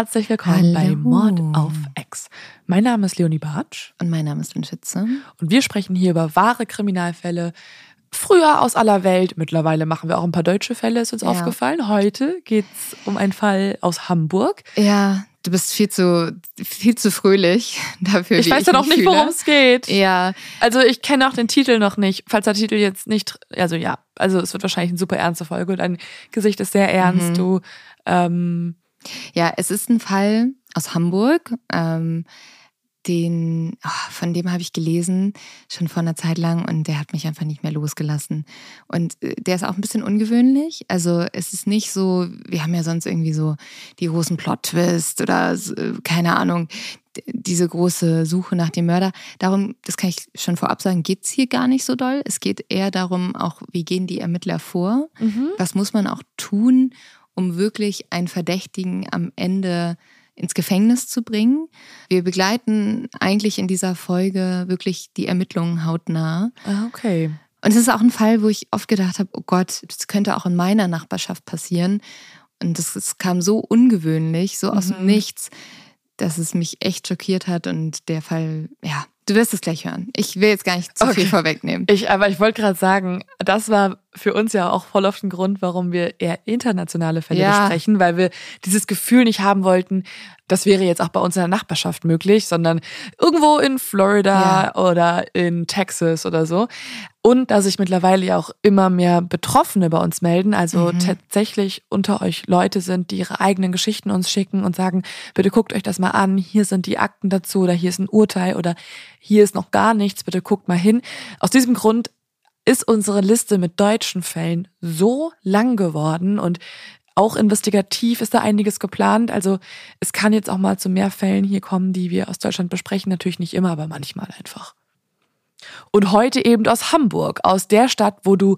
Herzlich willkommen Hallo. bei Mord auf Ex. Mein Name ist Leonie Bartsch. Und mein Name ist Lynn Schütze. Und wir sprechen hier über wahre Kriminalfälle. Früher aus aller Welt. Mittlerweile machen wir auch ein paar deutsche Fälle, ist uns ja. aufgefallen. Heute geht es um einen Fall aus Hamburg. Ja, du bist viel zu, viel zu fröhlich dafür. Ich weiß ja noch nicht, worum es geht. Ja. Also ich kenne auch den Titel noch nicht. Falls der Titel jetzt nicht, also ja, also es wird wahrscheinlich eine super ernste Folge. Dein Gesicht ist sehr ernst. Mhm. Du. Ähm, ja, es ist ein Fall aus Hamburg. Ähm, den, oh, von dem habe ich gelesen, schon vor einer Zeit lang und der hat mich einfach nicht mehr losgelassen. Und äh, der ist auch ein bisschen ungewöhnlich. Also es ist nicht so, wir haben ja sonst irgendwie so die großen Plot-Twist oder äh, keine Ahnung, diese große Suche nach dem Mörder. Darum, das kann ich schon vorab sagen, geht es hier gar nicht so doll. Es geht eher darum, auch wie gehen die Ermittler vor? Mhm. Was muss man auch tun, um wirklich einen Verdächtigen am Ende ins Gefängnis zu bringen. Wir begleiten eigentlich in dieser Folge wirklich die Ermittlungen hautnah. Ah, okay. Und es ist auch ein Fall, wo ich oft gedacht habe, oh Gott, das könnte auch in meiner Nachbarschaft passieren. Und das, das kam so ungewöhnlich, so aus dem mhm. Nichts, dass es mich echt schockiert hat. Und der Fall, ja, du wirst es gleich hören. Ich will jetzt gar nicht zu okay. viel vorwegnehmen. Ich, aber ich wollte gerade sagen, das war für uns ja auch voll auf den Grund, warum wir eher internationale Fälle ja. besprechen, weil wir dieses Gefühl nicht haben wollten, das wäre jetzt auch bei uns in der Nachbarschaft möglich, sondern irgendwo in Florida ja. oder in Texas oder so. Und dass sich mittlerweile ja auch immer mehr Betroffene bei uns melden, also mhm. tatsächlich unter euch Leute sind, die ihre eigenen Geschichten uns schicken und sagen, bitte guckt euch das mal an, hier sind die Akten dazu oder hier ist ein Urteil oder hier ist noch gar nichts, bitte guckt mal hin. Aus diesem Grund ist unsere Liste mit deutschen Fällen so lang geworden und auch investigativ ist da einiges geplant. Also es kann jetzt auch mal zu mehr Fällen hier kommen, die wir aus Deutschland besprechen. Natürlich nicht immer, aber manchmal einfach. Und heute eben aus Hamburg, aus der Stadt, wo du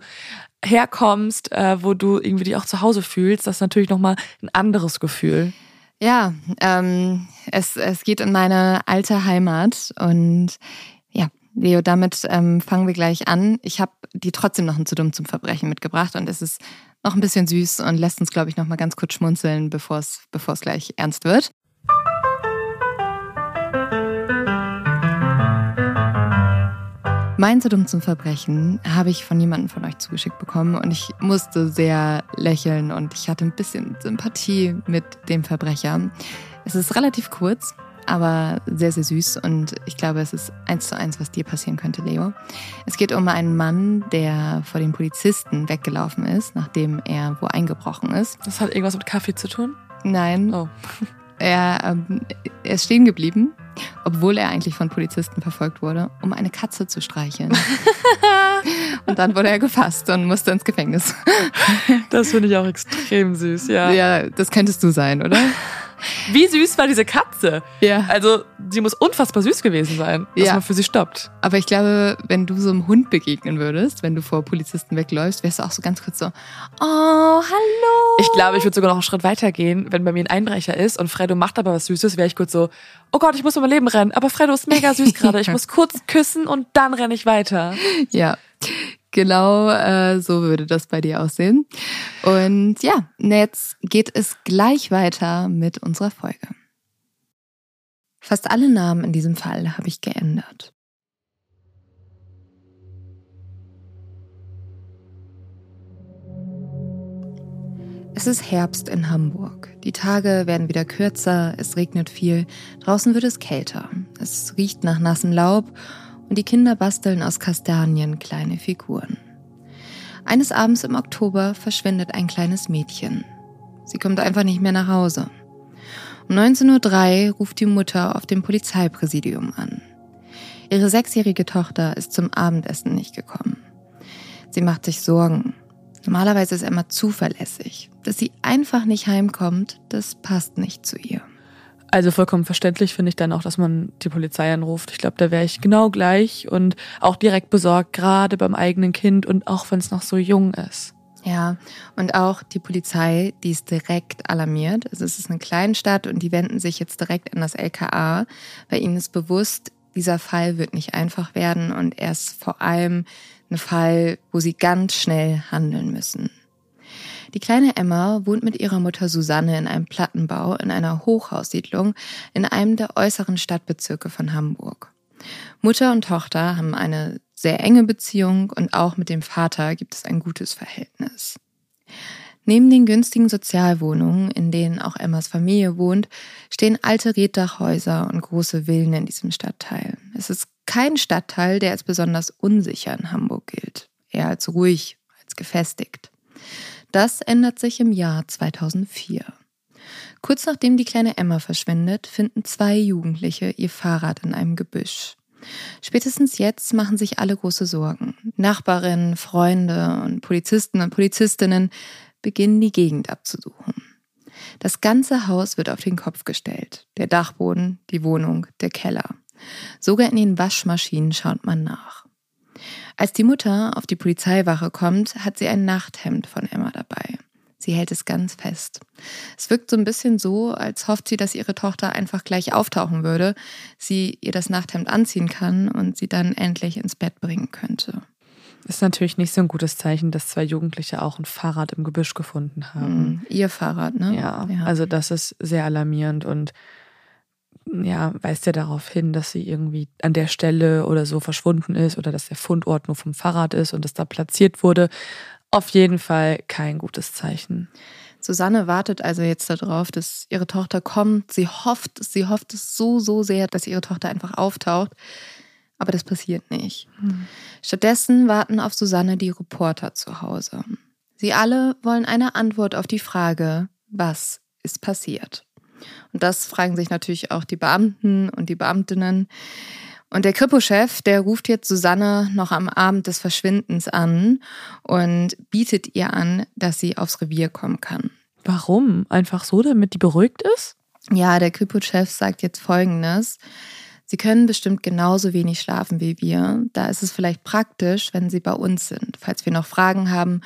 herkommst, äh, wo du irgendwie dich auch zu Hause fühlst. Das ist natürlich nochmal ein anderes Gefühl. Ja, ähm, es, es geht in meine alte Heimat und Leo, damit ähm, fangen wir gleich an. Ich habe die trotzdem noch ein zu dumm zum Verbrechen mitgebracht und es ist noch ein bisschen süß und lässt uns, glaube ich, noch mal ganz kurz schmunzeln, bevor es gleich ernst wird. Mein zu dumm zum Verbrechen habe ich von jemandem von euch zugeschickt bekommen und ich musste sehr lächeln und ich hatte ein bisschen Sympathie mit dem Verbrecher. Es ist relativ kurz, aber sehr, sehr süß und ich glaube, es ist eins zu eins, was dir passieren könnte, Leo. Es geht um einen Mann, der vor den Polizisten weggelaufen ist, nachdem er wo eingebrochen ist. Das hat irgendwas mit Kaffee zu tun? Nein. Oh. Er, ähm, er ist stehen geblieben, obwohl er eigentlich von Polizisten verfolgt wurde, um eine Katze zu streicheln. und dann wurde er gefasst und musste ins Gefängnis. das finde ich auch extrem süß, ja. Ja, das könntest du sein, oder? Wie süß war diese Katze? Ja. Also, sie muss unfassbar süß gewesen sein, dass ja. man für sie stoppt. Aber ich glaube, wenn du so einem Hund begegnen würdest, wenn du vor Polizisten wegläufst, wärst du auch so ganz kurz so, oh, hallo. Ich glaube, ich würde sogar noch einen Schritt weiter gehen, wenn bei mir ein Einbrecher ist und Fredo macht aber was Süßes, wäre ich kurz so, oh Gott, ich muss um mein Leben rennen, aber Fredo ist mega süß gerade, ich muss kurz küssen und dann renne ich weiter. Ja. Genau äh, so würde das bei dir aussehen. Und ja, jetzt geht es gleich weiter mit unserer Folge. Fast alle Namen in diesem Fall habe ich geändert. Es ist Herbst in Hamburg. Die Tage werden wieder kürzer, es regnet viel, draußen wird es kälter. Es riecht nach nassem Laub und die Kinder basteln aus Kastanien kleine Figuren. Eines Abends im Oktober verschwindet ein kleines Mädchen. Sie kommt einfach nicht mehr nach Hause. Um 19.03 Uhr ruft die Mutter auf dem Polizeipräsidium an. Ihre sechsjährige Tochter ist zum Abendessen nicht gekommen. Sie macht sich Sorgen. Normalerweise ist Emma zuverlässig. Dass sie einfach nicht heimkommt, das passt nicht zu ihr. Also vollkommen verständlich finde ich dann auch, dass man die Polizei anruft. Ich glaube, da wäre ich genau gleich und auch direkt besorgt, gerade beim eigenen Kind und auch wenn es noch so jung ist. Ja, und auch die Polizei, die ist direkt alarmiert. Also es ist eine Kleinstadt und die wenden sich jetzt direkt an das LKA, weil ihnen ist bewusst, dieser Fall wird nicht einfach werden und er ist vor allem ein Fall, wo sie ganz schnell handeln müssen. Die kleine Emma wohnt mit ihrer Mutter Susanne in einem Plattenbau in einer Hochhaussiedlung in einem der äußeren Stadtbezirke von Hamburg. Mutter und Tochter haben eine sehr enge Beziehung und auch mit dem Vater gibt es ein gutes Verhältnis. Neben den günstigen Sozialwohnungen, in denen auch Emmas Familie wohnt, stehen alte Reddachhäuser und große Villen in diesem Stadtteil. Es ist kein Stadtteil, der als besonders unsicher in Hamburg gilt, eher als ruhig, als gefestigt. Das ändert sich im Jahr 2004. Kurz nachdem die kleine Emma verschwindet, finden zwei Jugendliche ihr Fahrrad in einem Gebüsch. Spätestens jetzt machen sich alle große Sorgen. Nachbarinnen, Freunde und Polizisten und Polizistinnen beginnen die Gegend abzusuchen. Das ganze Haus wird auf den Kopf gestellt. Der Dachboden, die Wohnung, der Keller. Sogar in den Waschmaschinen schaut man nach. Als die Mutter auf die Polizeiwache kommt, hat sie ein Nachthemd von Emma dabei. Sie hält es ganz fest. Es wirkt so ein bisschen so, als hofft sie, dass ihre Tochter einfach gleich auftauchen würde, sie ihr das Nachthemd anziehen kann und sie dann endlich ins Bett bringen könnte. Ist natürlich nicht so ein gutes Zeichen, dass zwei Jugendliche auch ein Fahrrad im Gebüsch gefunden haben. Mhm. Ihr Fahrrad, ne? Ja, ja, also das ist sehr alarmierend und ja, weist ja darauf hin, dass sie irgendwie an der Stelle oder so verschwunden ist oder dass der Fundort nur vom Fahrrad ist und es da platziert wurde. Auf jeden Fall kein gutes Zeichen. Susanne wartet also jetzt darauf, dass ihre Tochter kommt. Sie hofft, sie hofft es so, so sehr, dass ihre Tochter einfach auftaucht aber das passiert nicht. Hm. Stattdessen warten auf Susanne die Reporter zu Hause. Sie alle wollen eine Antwort auf die Frage, was ist passiert? Und das fragen sich natürlich auch die Beamten und die Beamtinnen. Und der Kripo-Chef, der ruft jetzt Susanne noch am Abend des Verschwindens an und bietet ihr an, dass sie aufs Revier kommen kann. Warum? Einfach so, damit die beruhigt ist? Ja, der Kripo-Chef sagt jetzt Folgendes. Sie können bestimmt genauso wenig schlafen wie wir. Da ist es vielleicht praktisch, wenn Sie bei uns sind, falls wir noch Fragen haben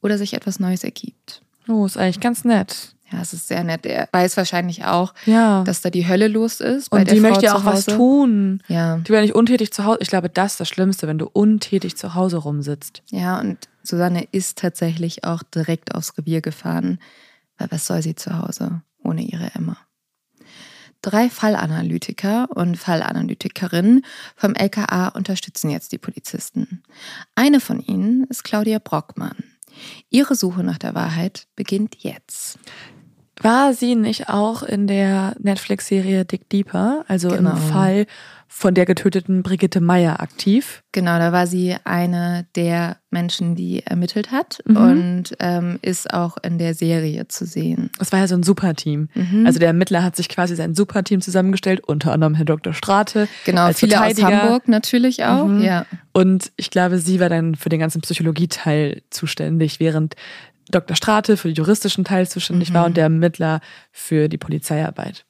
oder sich etwas Neues ergibt. Oh, ist eigentlich ganz nett. Ja, es ist sehr nett. Er weiß wahrscheinlich auch, ja. dass da die Hölle los ist. Und die Frau möchte ja auch was tun. Ja. Die wäre nicht untätig zu Hause. Ich glaube, das ist das Schlimmste, wenn du untätig zu Hause rumsitzt. Ja, und Susanne ist tatsächlich auch direkt aufs Revier gefahren. Weil was soll sie zu Hause ohne ihre Emma? Drei Fallanalytiker und Fallanalytikerinnen vom LKA unterstützen jetzt die Polizisten. Eine von ihnen ist Claudia Brockmann. Ihre Suche nach der Wahrheit beginnt jetzt. War sie nicht auch in der Netflix-Serie Dick Deeper, also genau. im Fall von der getöteten Brigitte Meyer aktiv. Genau, da war sie eine der Menschen, die ermittelt hat mhm. und ähm, ist auch in der Serie zu sehen. Es war ja so ein Superteam. Mhm. Also der Ermittler hat sich quasi sein Superteam zusammengestellt, unter anderem Herr Dr. Strate. Genau, als viele aus Hamburg natürlich auch. Mhm. Ja. Und ich glaube, sie war dann für den ganzen Psychologieteil zuständig, während Dr. Strate für den juristischen Teil zuständig war mhm. und der Ermittler für die Polizeiarbeit.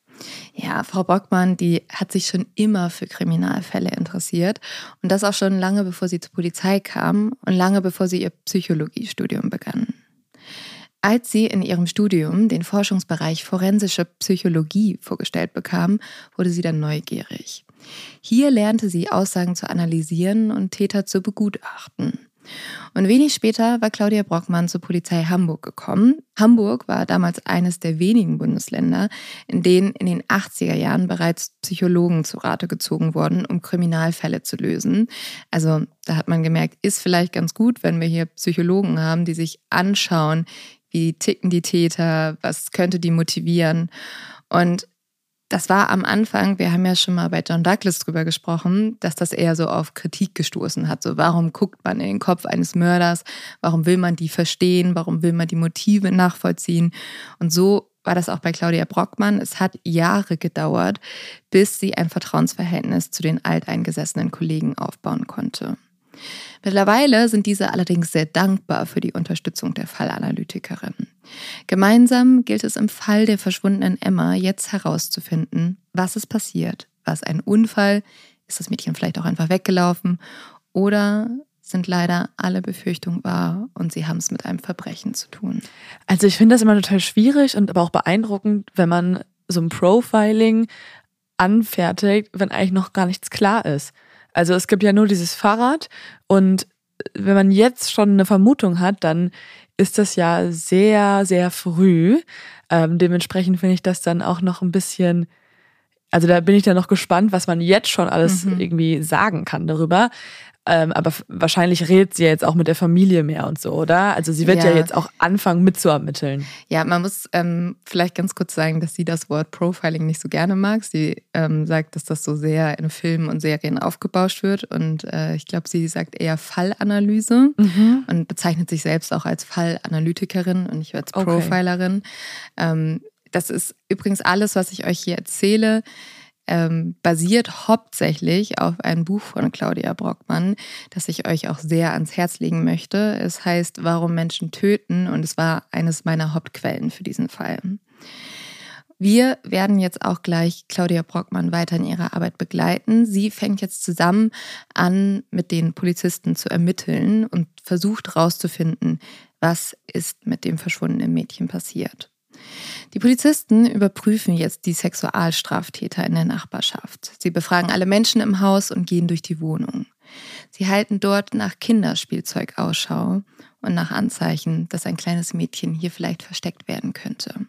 Ja, Frau Bockmann, die hat sich schon immer für Kriminalfälle interessiert und das auch schon lange bevor sie zur Polizei kam und lange bevor sie ihr Psychologiestudium begann. Als sie in ihrem Studium den Forschungsbereich forensische Psychologie vorgestellt bekam, wurde sie dann neugierig. Hier lernte sie Aussagen zu analysieren und Täter zu begutachten. Und wenig später war Claudia Brockmann zur Polizei Hamburg gekommen. Hamburg war damals eines der wenigen Bundesländer, in denen in den 80er Jahren bereits Psychologen zu Rate gezogen wurden, um Kriminalfälle zu lösen. Also da hat man gemerkt, ist vielleicht ganz gut, wenn wir hier Psychologen haben, die sich anschauen, wie ticken die Täter, was könnte die motivieren. Und das war am Anfang, wir haben ja schon mal bei John Douglas drüber gesprochen, dass das eher so auf Kritik gestoßen hat. So, warum guckt man in den Kopf eines Mörders? Warum will man die verstehen? Warum will man die Motive nachvollziehen? Und so war das auch bei Claudia Brockmann. Es hat Jahre gedauert, bis sie ein Vertrauensverhältnis zu den alteingesessenen Kollegen aufbauen konnte. Mittlerweile sind diese allerdings sehr dankbar für die Unterstützung der Fallanalytikerin. Gemeinsam gilt es im Fall der verschwundenen Emma jetzt herauszufinden, was ist passiert. War es ein Unfall? Ist das Mädchen vielleicht auch einfach weggelaufen? Oder sind leider alle Befürchtungen wahr und sie haben es mit einem Verbrechen zu tun. Also ich finde das immer total schwierig und aber auch beeindruckend, wenn man so ein Profiling anfertigt, wenn eigentlich noch gar nichts klar ist. Also es gibt ja nur dieses Fahrrad und wenn man jetzt schon eine Vermutung hat, dann ist das ja sehr, sehr früh. Ähm, dementsprechend finde ich das dann auch noch ein bisschen, also da bin ich dann noch gespannt, was man jetzt schon alles mhm. irgendwie sagen kann darüber. Ähm, aber wahrscheinlich redet sie ja jetzt auch mit der Familie mehr und so, oder? Also sie wird ja, ja jetzt auch anfangen mitzuermitteln. Ja, man muss ähm, vielleicht ganz kurz sagen, dass sie das Wort Profiling nicht so gerne mag. Sie ähm, sagt, dass das so sehr in Filmen und Serien aufgebauscht wird. Und äh, ich glaube, sie sagt eher Fallanalyse mhm. und bezeichnet sich selbst auch als Fallanalytikerin und nicht als Profilerin. Okay. Das ist übrigens alles, was ich euch hier erzähle ähm, basiert hauptsächlich auf einem Buch von Claudia Brockmann, das ich euch auch sehr ans Herz legen möchte. Es heißt Warum Menschen töten und es war eines meiner Hauptquellen für diesen Fall. Wir werden jetzt auch gleich Claudia Brockmann weiter in ihrer Arbeit begleiten. Sie fängt jetzt zusammen an, mit den Polizisten zu ermitteln und versucht herauszufinden, was ist mit dem verschwundenen Mädchen passiert. Die Polizisten überprüfen jetzt die Sexualstraftäter in der Nachbarschaft. Sie befragen alle Menschen im Haus und gehen durch die Wohnung. Sie halten dort nach Kinderspielzeug Ausschau und nach Anzeichen, dass ein kleines Mädchen hier vielleicht versteckt werden könnte.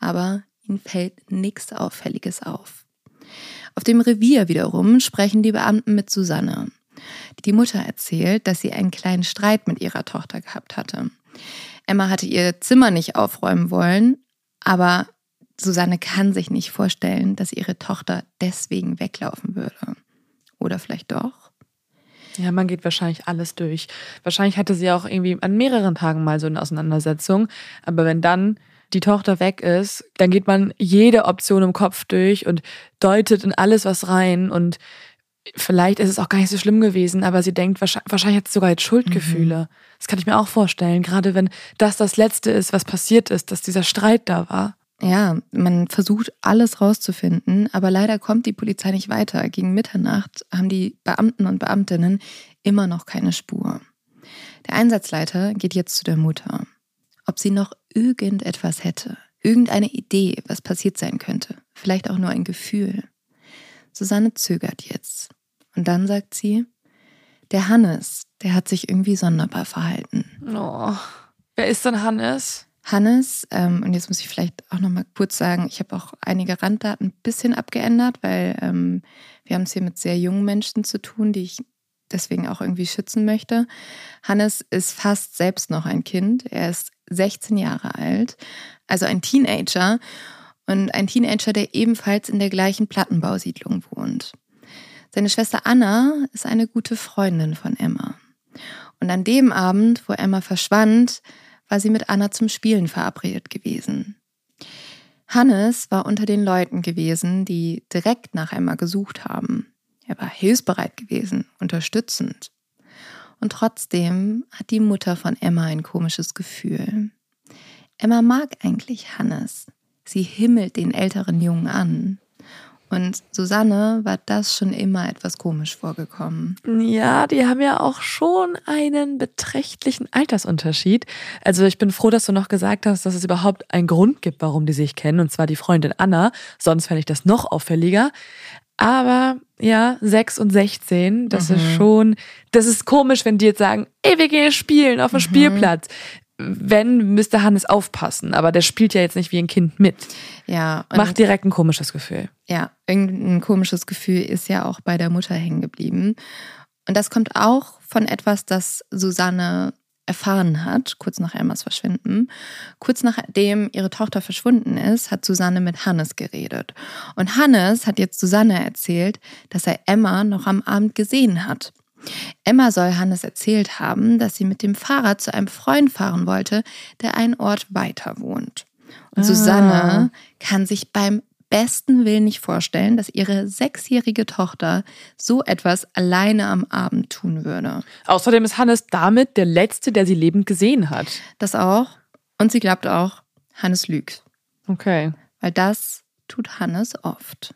Aber ihnen fällt nichts Auffälliges auf. Auf dem Revier wiederum sprechen die Beamten mit Susanne. Die Mutter erzählt, dass sie einen kleinen Streit mit ihrer Tochter gehabt hatte. Emma hatte ihr Zimmer nicht aufräumen wollen, aber Susanne kann sich nicht vorstellen, dass ihre Tochter deswegen weglaufen würde. Oder vielleicht doch? Ja, man geht wahrscheinlich alles durch. Wahrscheinlich hatte sie auch irgendwie an mehreren Tagen mal so eine Auseinandersetzung. Aber wenn dann die Tochter weg ist, dann geht man jede Option im Kopf durch und deutet in alles was rein und vielleicht ist es auch gar nicht so schlimm gewesen, aber sie denkt, wahrscheinlich, wahrscheinlich hat sie sogar jetzt Schuldgefühle. Mhm. Das kann ich mir auch vorstellen, gerade wenn das das Letzte ist, was passiert ist, dass dieser Streit da war. Ja, man versucht alles rauszufinden, aber leider kommt die Polizei nicht weiter. Gegen Mitternacht haben die Beamten und Beamtinnen immer noch keine Spur. Der Einsatzleiter geht jetzt zu der Mutter. Ob sie noch irgendetwas hätte, irgendeine Idee, was passiert sein könnte, vielleicht auch nur ein Gefühl. Susanne zögert jetzt. Und dann sagt sie, der Hannes, der hat sich irgendwie sonderbar verhalten. Oh. Wer ist denn Hannes? Hannes, ähm, und jetzt muss ich vielleicht auch nochmal kurz sagen, ich habe auch einige Randdaten ein bisschen abgeändert, weil ähm, wir haben es hier mit sehr jungen Menschen zu tun, die ich deswegen auch irgendwie schützen möchte. Hannes ist fast selbst noch ein Kind. Er ist 16 Jahre alt, also ein Teenager und ein Teenager, der ebenfalls in der gleichen Plattenbausiedlung wohnt. Seine Schwester Anna ist eine gute Freundin von Emma. Und an dem Abend, wo Emma verschwand, war sie mit Anna zum Spielen verabredet gewesen. Hannes war unter den Leuten gewesen, die direkt nach Emma gesucht haben. Er war hilfsbereit gewesen, unterstützend. Und trotzdem hat die Mutter von Emma ein komisches Gefühl. Emma mag eigentlich Hannes. Sie himmelt den älteren Jungen an. Und Susanne war das schon immer etwas komisch vorgekommen. Ja, die haben ja auch schon einen beträchtlichen Altersunterschied. Also ich bin froh, dass du noch gesagt hast, dass es überhaupt einen Grund gibt, warum die sich kennen, und zwar die Freundin Anna. Sonst fände ich das noch auffälliger. Aber ja, 6 und 16, das mhm. ist schon, das ist komisch, wenn die jetzt sagen, ey, wir gehen spielen auf dem mhm. Spielplatz wenn, müsste Hannes aufpassen. Aber der spielt ja jetzt nicht wie ein Kind mit. Ja. Macht direkt ein komisches Gefühl. Ja, irgendein komisches Gefühl ist ja auch bei der Mutter hängen geblieben. Und das kommt auch von etwas, das Susanne erfahren hat, kurz nach Emmas Verschwinden. Kurz nachdem ihre Tochter verschwunden ist, hat Susanne mit Hannes geredet. Und Hannes hat jetzt Susanne erzählt, dass er Emma noch am Abend gesehen hat. Emma soll Hannes erzählt haben, dass sie mit dem Fahrrad zu einem Freund fahren wollte, der einen Ort weiter wohnt. Und ah. Susanne kann sich beim besten Willen nicht vorstellen, dass ihre sechsjährige Tochter so etwas alleine am Abend tun würde. Außerdem ist Hannes damit der Letzte, der sie lebend gesehen hat. Das auch. Und sie glaubt auch, Hannes lügt. Okay. Weil das tut Hannes oft.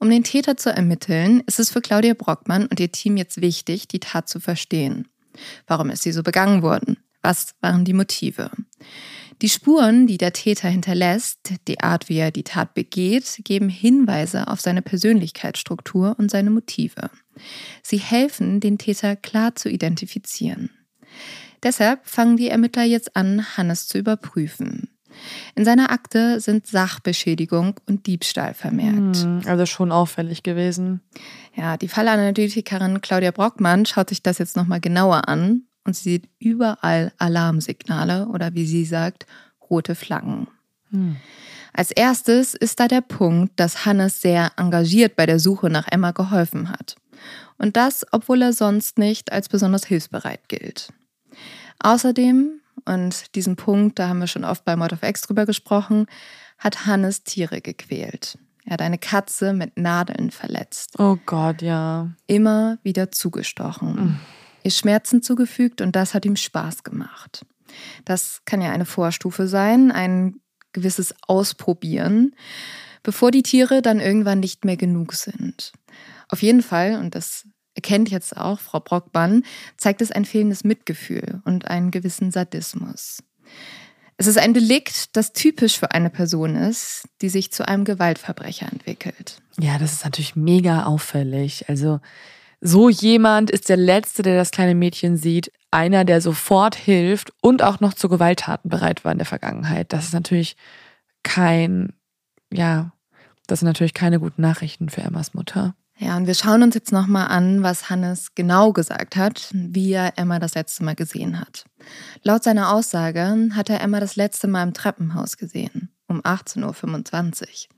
Um den Täter zu ermitteln, ist es für Claudia Brockmann und ihr Team jetzt wichtig, die Tat zu verstehen. Warum ist sie so begangen worden? Was waren die Motive? Die Spuren, die der Täter hinterlässt, die Art, wie er die Tat begeht, geben Hinweise auf seine Persönlichkeitsstruktur und seine Motive. Sie helfen, den Täter klar zu identifizieren. Deshalb fangen die Ermittler jetzt an, Hannes zu überprüfen. In seiner Akte sind Sachbeschädigung und Diebstahl vermerkt. Hm, also schon auffällig gewesen. Ja, die Fallanalytikerin Claudia Brockmann schaut sich das jetzt nochmal genauer an und sie sieht überall Alarmsignale oder wie sie sagt, rote Flaggen. Hm. Als erstes ist da der Punkt, dass Hannes sehr engagiert bei der Suche nach Emma geholfen hat. Und das, obwohl er sonst nicht als besonders hilfsbereit gilt. Außerdem, und diesen Punkt, da haben wir schon oft bei Mord of X drüber gesprochen, hat Hannes Tiere gequält. Er hat eine Katze mit Nadeln verletzt. Oh Gott, ja. Immer wieder zugestochen. Mhm. Ihr Schmerzen zugefügt und das hat ihm Spaß gemacht. Das kann ja eine Vorstufe sein, ein gewisses Ausprobieren, bevor die Tiere dann irgendwann nicht mehr genug sind. Auf jeden Fall, und das erkennt jetzt auch Frau Brockmann, zeigt es ein fehlendes Mitgefühl und einen gewissen Sadismus. Es ist ein Delikt, das typisch für eine Person ist, die sich zu einem Gewaltverbrecher entwickelt. Ja, das ist natürlich mega auffällig. Also so jemand ist der Letzte, der das kleine Mädchen sieht, einer, der sofort hilft und auch noch zu Gewalttaten bereit war in der Vergangenheit. Das ist natürlich kein, ja, das sind natürlich keine guten Nachrichten für Emmas Mutter. Ja, und wir schauen uns jetzt nochmal an, was Hannes genau gesagt hat, wie er Emma das letzte Mal gesehen hat. Laut seiner Aussage hat er Emma das letzte Mal im Treppenhaus gesehen, um 18.25 Uhr.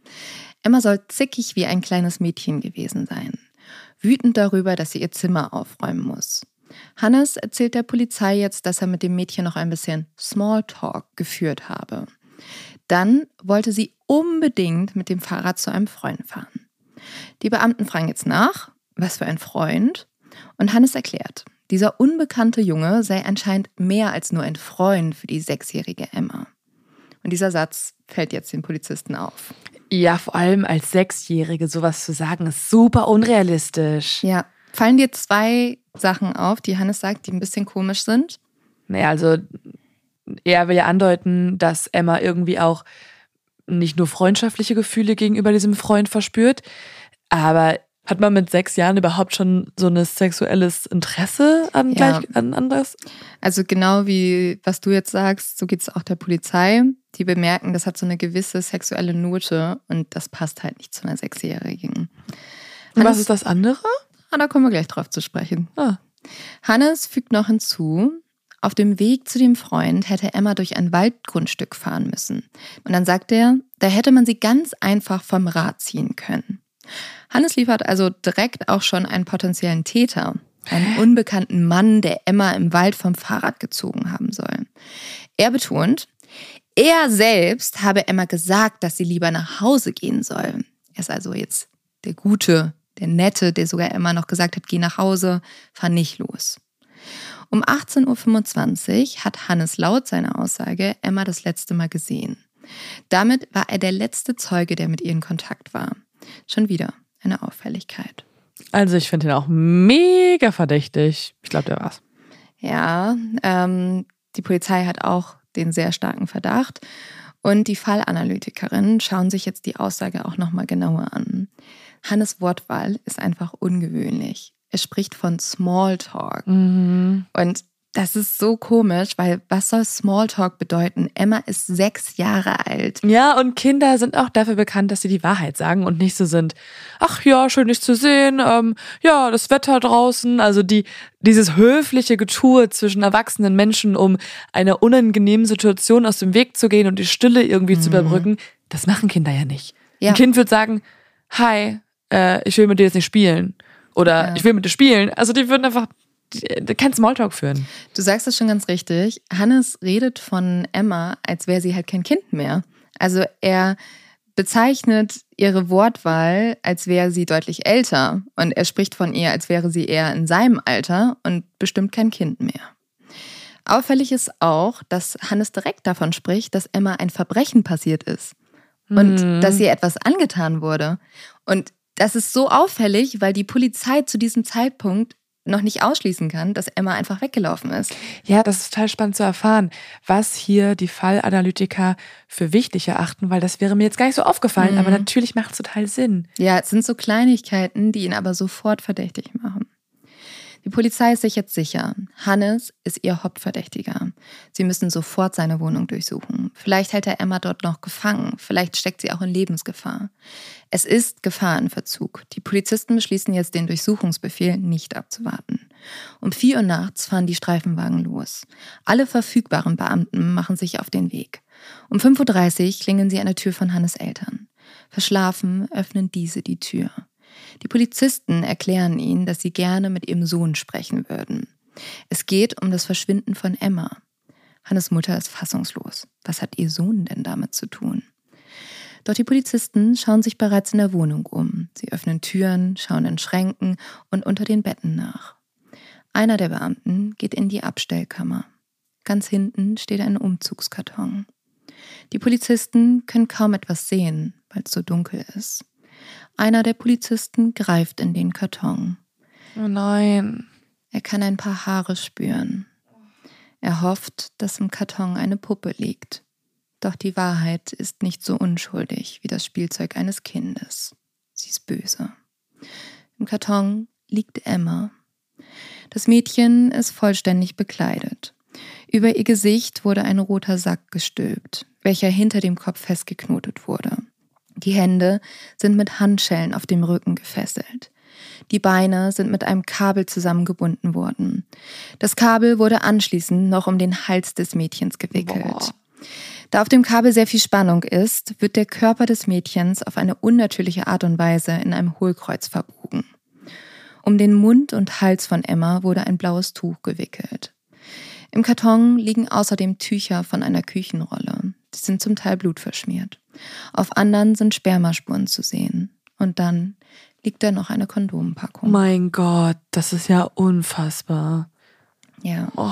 Emma soll zickig wie ein kleines Mädchen gewesen sein, wütend darüber, dass sie ihr Zimmer aufräumen muss. Hannes erzählt der Polizei jetzt, dass er mit dem Mädchen noch ein bisschen Smalltalk geführt habe. Dann wollte sie unbedingt mit dem Fahrrad zu einem Freund fahren. Die Beamten fragen jetzt nach, was für ein Freund. Und Hannes erklärt, dieser unbekannte Junge sei anscheinend mehr als nur ein Freund für die sechsjährige Emma. Und dieser Satz fällt jetzt den Polizisten auf. Ja, vor allem als Sechsjährige sowas zu sagen, ist super unrealistisch. Ja. Fallen dir zwei Sachen auf, die Hannes sagt, die ein bisschen komisch sind? Naja, also er will ja andeuten, dass Emma irgendwie auch nicht nur freundschaftliche Gefühle gegenüber diesem Freund verspürt, aber hat man mit sechs Jahren überhaupt schon so ein sexuelles Interesse an, ja. gleich, an anderes? Also genau wie was du jetzt sagst, so geht es auch der Polizei. Die bemerken, das hat so eine gewisse sexuelle Note und das passt halt nicht zu einer Sechsjährigen. Und was ist das andere? Ah, da kommen wir gleich drauf zu sprechen. Ah. Hannes fügt noch hinzu, auf dem Weg zu dem Freund hätte Emma durch ein Waldgrundstück fahren müssen. Und dann sagt er, da hätte man sie ganz einfach vom Rad ziehen können. Hannes liefert also direkt auch schon einen potenziellen Täter, einen unbekannten Mann, der Emma im Wald vom Fahrrad gezogen haben soll. Er betont, er selbst habe Emma gesagt, dass sie lieber nach Hause gehen soll. Er ist also jetzt der Gute, der Nette, der sogar Emma noch gesagt hat, geh nach Hause, fahr nicht los. Um 18.25 Uhr hat Hannes laut seiner Aussage Emma das letzte Mal gesehen. Damit war er der letzte Zeuge, der mit ihr in Kontakt war. Schon wieder eine Auffälligkeit. Also ich finde ihn auch mega verdächtig. Ich glaube, der war's. Ja, ähm, die Polizei hat auch den sehr starken Verdacht. Und die Fallanalytikerinnen schauen sich jetzt die Aussage auch nochmal genauer an. Hannes Wortwahl ist einfach ungewöhnlich. Er spricht von Smalltalk. Mhm. Und das ist so komisch, weil was soll Smalltalk bedeuten? Emma ist sechs Jahre alt. Ja, und Kinder sind auch dafür bekannt, dass sie die Wahrheit sagen und nicht so sind. Ach ja, schön dich zu sehen. Ähm, ja, das Wetter draußen. Also die, dieses höfliche Getue zwischen erwachsenen Menschen, um einer unangenehmen Situation aus dem Weg zu gehen und die Stille irgendwie mhm. zu überbrücken, das machen Kinder ja nicht. Ja. Ein Kind wird sagen, hi, äh, ich will mit dir jetzt nicht spielen. Oder ja. ich will mit dir spielen. Also die würden einfach kein Smalltalk führen. Du sagst das schon ganz richtig. Hannes redet von Emma, als wäre sie halt kein Kind mehr. Also er bezeichnet ihre Wortwahl, als wäre sie deutlich älter. Und er spricht von ihr, als wäre sie eher in seinem Alter und bestimmt kein Kind mehr. Auffällig ist auch, dass Hannes direkt davon spricht, dass Emma ein Verbrechen passiert ist und hm. dass ihr etwas angetan wurde. Und das ist so auffällig, weil die Polizei zu diesem Zeitpunkt noch nicht ausschließen kann, dass Emma einfach weggelaufen ist. Ja, das ist total spannend zu erfahren, was hier die Fallanalytiker für wichtig erachten, weil das wäre mir jetzt gar nicht so aufgefallen, mhm. aber natürlich macht es total Sinn. Ja, es sind so Kleinigkeiten, die ihn aber sofort verdächtig machen. Die Polizei ist sich jetzt sicher. Hannes ist ihr Hauptverdächtiger. Sie müssen sofort seine Wohnung durchsuchen. Vielleicht hält er Emma dort noch gefangen. Vielleicht steckt sie auch in Lebensgefahr. Es ist Gefahr in Verzug. Die Polizisten beschließen jetzt, den Durchsuchungsbefehl nicht abzuwarten. Um vier Uhr nachts fahren die Streifenwagen los. Alle verfügbaren Beamten machen sich auf den Weg. Um 5.30 Uhr klingeln sie an der Tür von Hannes Eltern. Verschlafen öffnen diese die Tür. Die Polizisten erklären ihnen, dass sie gerne mit ihrem Sohn sprechen würden. Es geht um das Verschwinden von Emma. Hannes Mutter ist fassungslos. Was hat ihr Sohn denn damit zu tun? Doch die Polizisten schauen sich bereits in der Wohnung um. Sie öffnen Türen, schauen in Schränken und unter den Betten nach. Einer der Beamten geht in die Abstellkammer. Ganz hinten steht ein Umzugskarton. Die Polizisten können kaum etwas sehen, weil es so dunkel ist. Einer der Polizisten greift in den Karton. Oh nein. Er kann ein paar Haare spüren. Er hofft, dass im Karton eine Puppe liegt. Doch die Wahrheit ist nicht so unschuldig wie das Spielzeug eines Kindes. Sie ist böse. Im Karton liegt Emma. Das Mädchen ist vollständig bekleidet. Über ihr Gesicht wurde ein roter Sack gestülpt, welcher hinter dem Kopf festgeknotet wurde. Die Hände sind mit Handschellen auf dem Rücken gefesselt. Die Beine sind mit einem Kabel zusammengebunden worden. Das Kabel wurde anschließend noch um den Hals des Mädchens gewickelt. Boah. Da auf dem Kabel sehr viel Spannung ist, wird der Körper des Mädchens auf eine unnatürliche Art und Weise in einem Hohlkreuz verbogen. Um den Mund und Hals von Emma wurde ein blaues Tuch gewickelt. Im Karton liegen außerdem Tücher von einer Küchenrolle. Sie sind zum Teil blutverschmiert. Auf anderen sind Spermaspuren zu sehen. Und dann liegt da noch eine Kondompackung. Mein Gott, das ist ja unfassbar. Ja. Oh.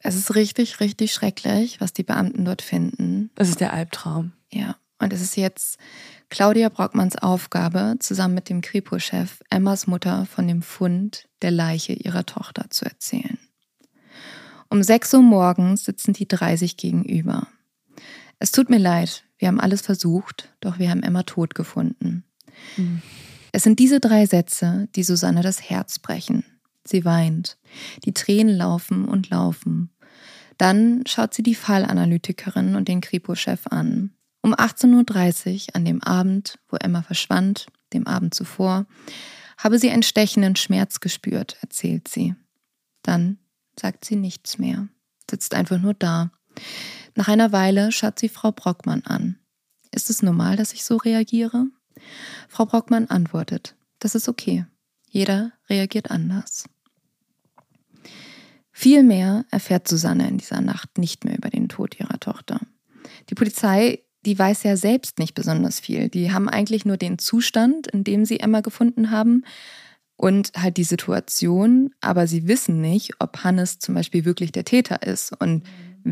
Es ist richtig, richtig schrecklich, was die Beamten dort finden. Es ist der Albtraum. Ja. Und es ist jetzt Claudia Brockmanns Aufgabe, zusammen mit dem Kripo-Chef Emmas Mutter von dem Fund der Leiche ihrer Tochter zu erzählen. Um 6 Uhr morgens sitzen die drei sich gegenüber. Es tut mir leid, wir haben alles versucht, doch wir haben Emma tot gefunden. Mhm. Es sind diese drei Sätze, die Susanne das Herz brechen. Sie weint. Die Tränen laufen und laufen. Dann schaut sie die Fallanalytikerin und den Kripo-Chef an. Um 18.30 Uhr an dem Abend, wo Emma verschwand, dem Abend zuvor, habe sie einen stechenden Schmerz gespürt, erzählt sie. Dann sagt sie nichts mehr, sitzt einfach nur da. Nach einer Weile schaut sie Frau Brockmann an. Ist es normal, dass ich so reagiere? Frau Brockmann antwortet, das ist okay. Jeder reagiert anders. Viel mehr erfährt Susanne in dieser Nacht nicht mehr über den Tod ihrer Tochter. Die Polizei, die weiß ja selbst nicht besonders viel. Die haben eigentlich nur den Zustand, in dem sie Emma gefunden haben, und halt die Situation, aber sie wissen nicht, ob Hannes zum Beispiel wirklich der Täter ist und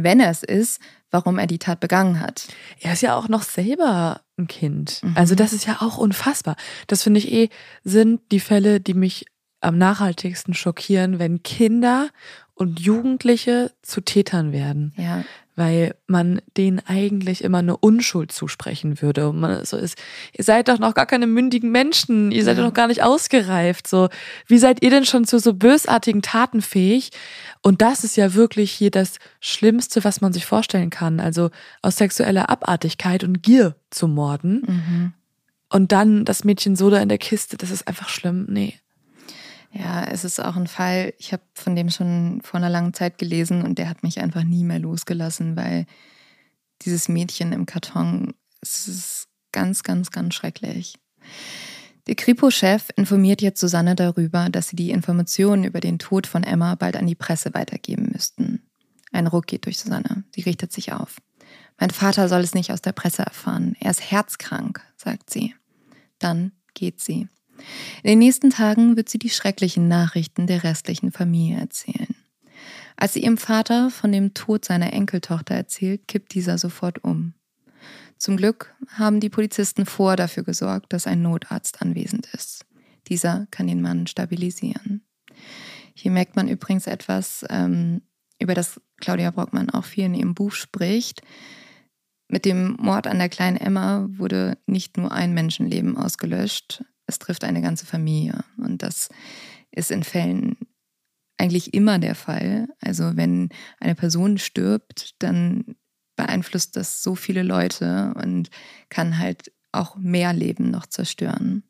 wenn er es ist, warum er die Tat begangen hat. Er ist ja auch noch selber ein Kind. Mhm. Also das ist ja auch unfassbar. Das finde ich eh, sind die Fälle, die mich am nachhaltigsten schockieren, wenn Kinder und Jugendliche zu Tätern werden. Ja weil man denen eigentlich immer eine Unschuld zusprechen würde. Und man so ist, ihr seid doch noch gar keine mündigen Menschen, ihr seid ja. doch noch gar nicht ausgereift. So, wie seid ihr denn schon zu so bösartigen Taten fähig? Und das ist ja wirklich hier das Schlimmste, was man sich vorstellen kann. Also aus sexueller Abartigkeit und Gier zu morden. Mhm. Und dann das Mädchen so da in der Kiste, das ist einfach schlimm. Nee. Ja, es ist auch ein Fall, ich habe von dem schon vor einer langen Zeit gelesen und der hat mich einfach nie mehr losgelassen, weil dieses Mädchen im Karton, es ist ganz, ganz, ganz schrecklich. Der Kripo-Chef informiert jetzt Susanne darüber, dass sie die Informationen über den Tod von Emma bald an die Presse weitergeben müssten. Ein Ruck geht durch Susanne. Sie richtet sich auf. Mein Vater soll es nicht aus der Presse erfahren. Er ist herzkrank, sagt sie. Dann geht sie. In den nächsten Tagen wird sie die schrecklichen Nachrichten der restlichen Familie erzählen. Als sie ihrem Vater von dem Tod seiner Enkeltochter erzählt, kippt dieser sofort um. Zum Glück haben die Polizisten vor dafür gesorgt, dass ein Notarzt anwesend ist. Dieser kann den Mann stabilisieren. Hier merkt man übrigens etwas, ähm, über das Claudia Brockmann auch viel in ihrem Buch spricht. Mit dem Mord an der kleinen Emma wurde nicht nur ein Menschenleben ausgelöscht, es trifft eine ganze Familie. Und das ist in Fällen eigentlich immer der Fall. Also wenn eine Person stirbt, dann beeinflusst das so viele Leute und kann halt auch mehr Leben noch zerstören.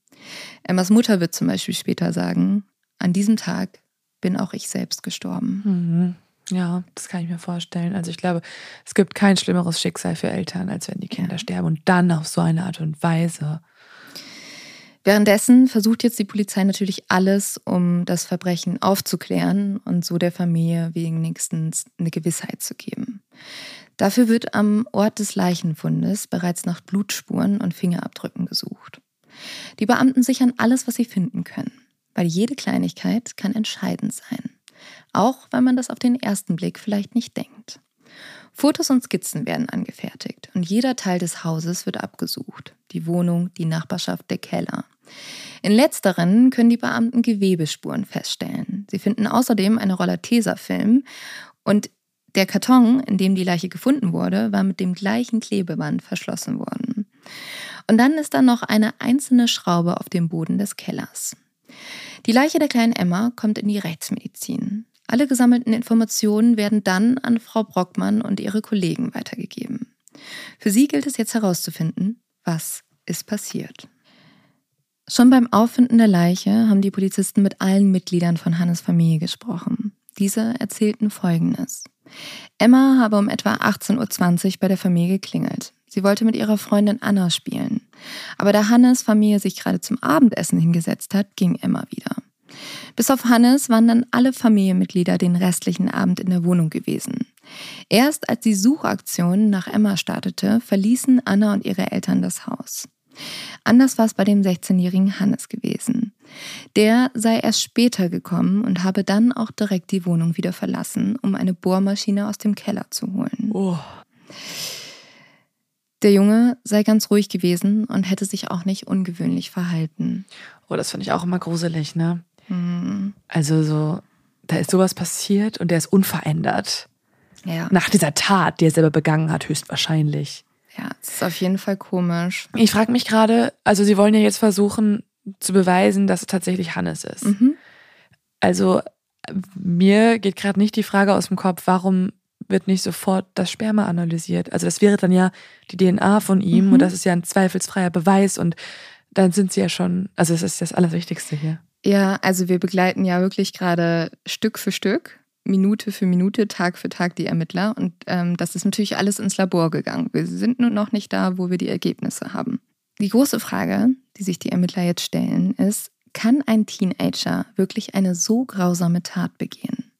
Emmas Mutter wird zum Beispiel später sagen, an diesem Tag bin auch ich selbst gestorben. Mhm. Ja, das kann ich mir vorstellen. Also ich glaube, es gibt kein schlimmeres Schicksal für Eltern, als wenn die Kinder ja. sterben und dann auf so eine Art und Weise. Währenddessen versucht jetzt die Polizei natürlich alles, um das Verbrechen aufzuklären und so der Familie wenigstens eine Gewissheit zu geben. Dafür wird am Ort des Leichenfundes bereits nach Blutspuren und Fingerabdrücken gesucht. Die Beamten sichern alles, was sie finden können, weil jede Kleinigkeit kann entscheidend sein auch wenn man das auf den ersten Blick vielleicht nicht denkt. Fotos und Skizzen werden angefertigt und jeder Teil des Hauses wird abgesucht. Die Wohnung, die Nachbarschaft, der Keller. In letzteren können die Beamten Gewebespuren feststellen. Sie finden außerdem eine Rolle Tesafilm und der Karton, in dem die Leiche gefunden wurde, war mit dem gleichen Klebeband verschlossen worden. Und dann ist da noch eine einzelne Schraube auf dem Boden des Kellers. Die Leiche der kleinen Emma kommt in die Rechtsmedizin. Alle gesammelten Informationen werden dann an Frau Brockmann und ihre Kollegen weitergegeben. Für sie gilt es jetzt herauszufinden, was ist passiert. Schon beim Auffinden der Leiche haben die Polizisten mit allen Mitgliedern von Hannes Familie gesprochen. Diese erzählten Folgendes. Emma habe um etwa 18.20 Uhr bei der Familie geklingelt. Sie wollte mit ihrer Freundin Anna spielen. Aber da Hannes Familie sich gerade zum Abendessen hingesetzt hat, ging Emma wieder. Bis auf Hannes waren dann alle Familienmitglieder den restlichen Abend in der Wohnung gewesen. Erst als die Suchaktion nach Emma startete, verließen Anna und ihre Eltern das Haus. Anders war es bei dem 16-jährigen Hannes gewesen. Der sei erst später gekommen und habe dann auch direkt die Wohnung wieder verlassen, um eine Bohrmaschine aus dem Keller zu holen. Oh. Der Junge sei ganz ruhig gewesen und hätte sich auch nicht ungewöhnlich verhalten. Oh, das finde ich auch immer gruselig, ne? Mhm. Also so, da ist sowas passiert und der ist unverändert. Ja. Nach dieser Tat, die er selber begangen hat, höchstwahrscheinlich. Ja, es ist auf jeden Fall komisch. Ich frage mich gerade, also sie wollen ja jetzt versuchen zu beweisen, dass es tatsächlich Hannes ist. Mhm. Also mir geht gerade nicht die Frage aus dem Kopf, warum wird nicht sofort das Sperma analysiert? Also das wäre dann ja die DNA von ihm mhm. und das ist ja ein zweifelsfreier Beweis und dann sind sie ja schon, also das ist das Allerwichtigste hier. Ja, also wir begleiten ja wirklich gerade Stück für Stück, Minute für Minute, Tag für Tag die Ermittler. Und ähm, das ist natürlich alles ins Labor gegangen. Wir sind nun noch nicht da, wo wir die Ergebnisse haben. Die große Frage, die sich die Ermittler jetzt stellen, ist, kann ein Teenager wirklich eine so grausame Tat begehen?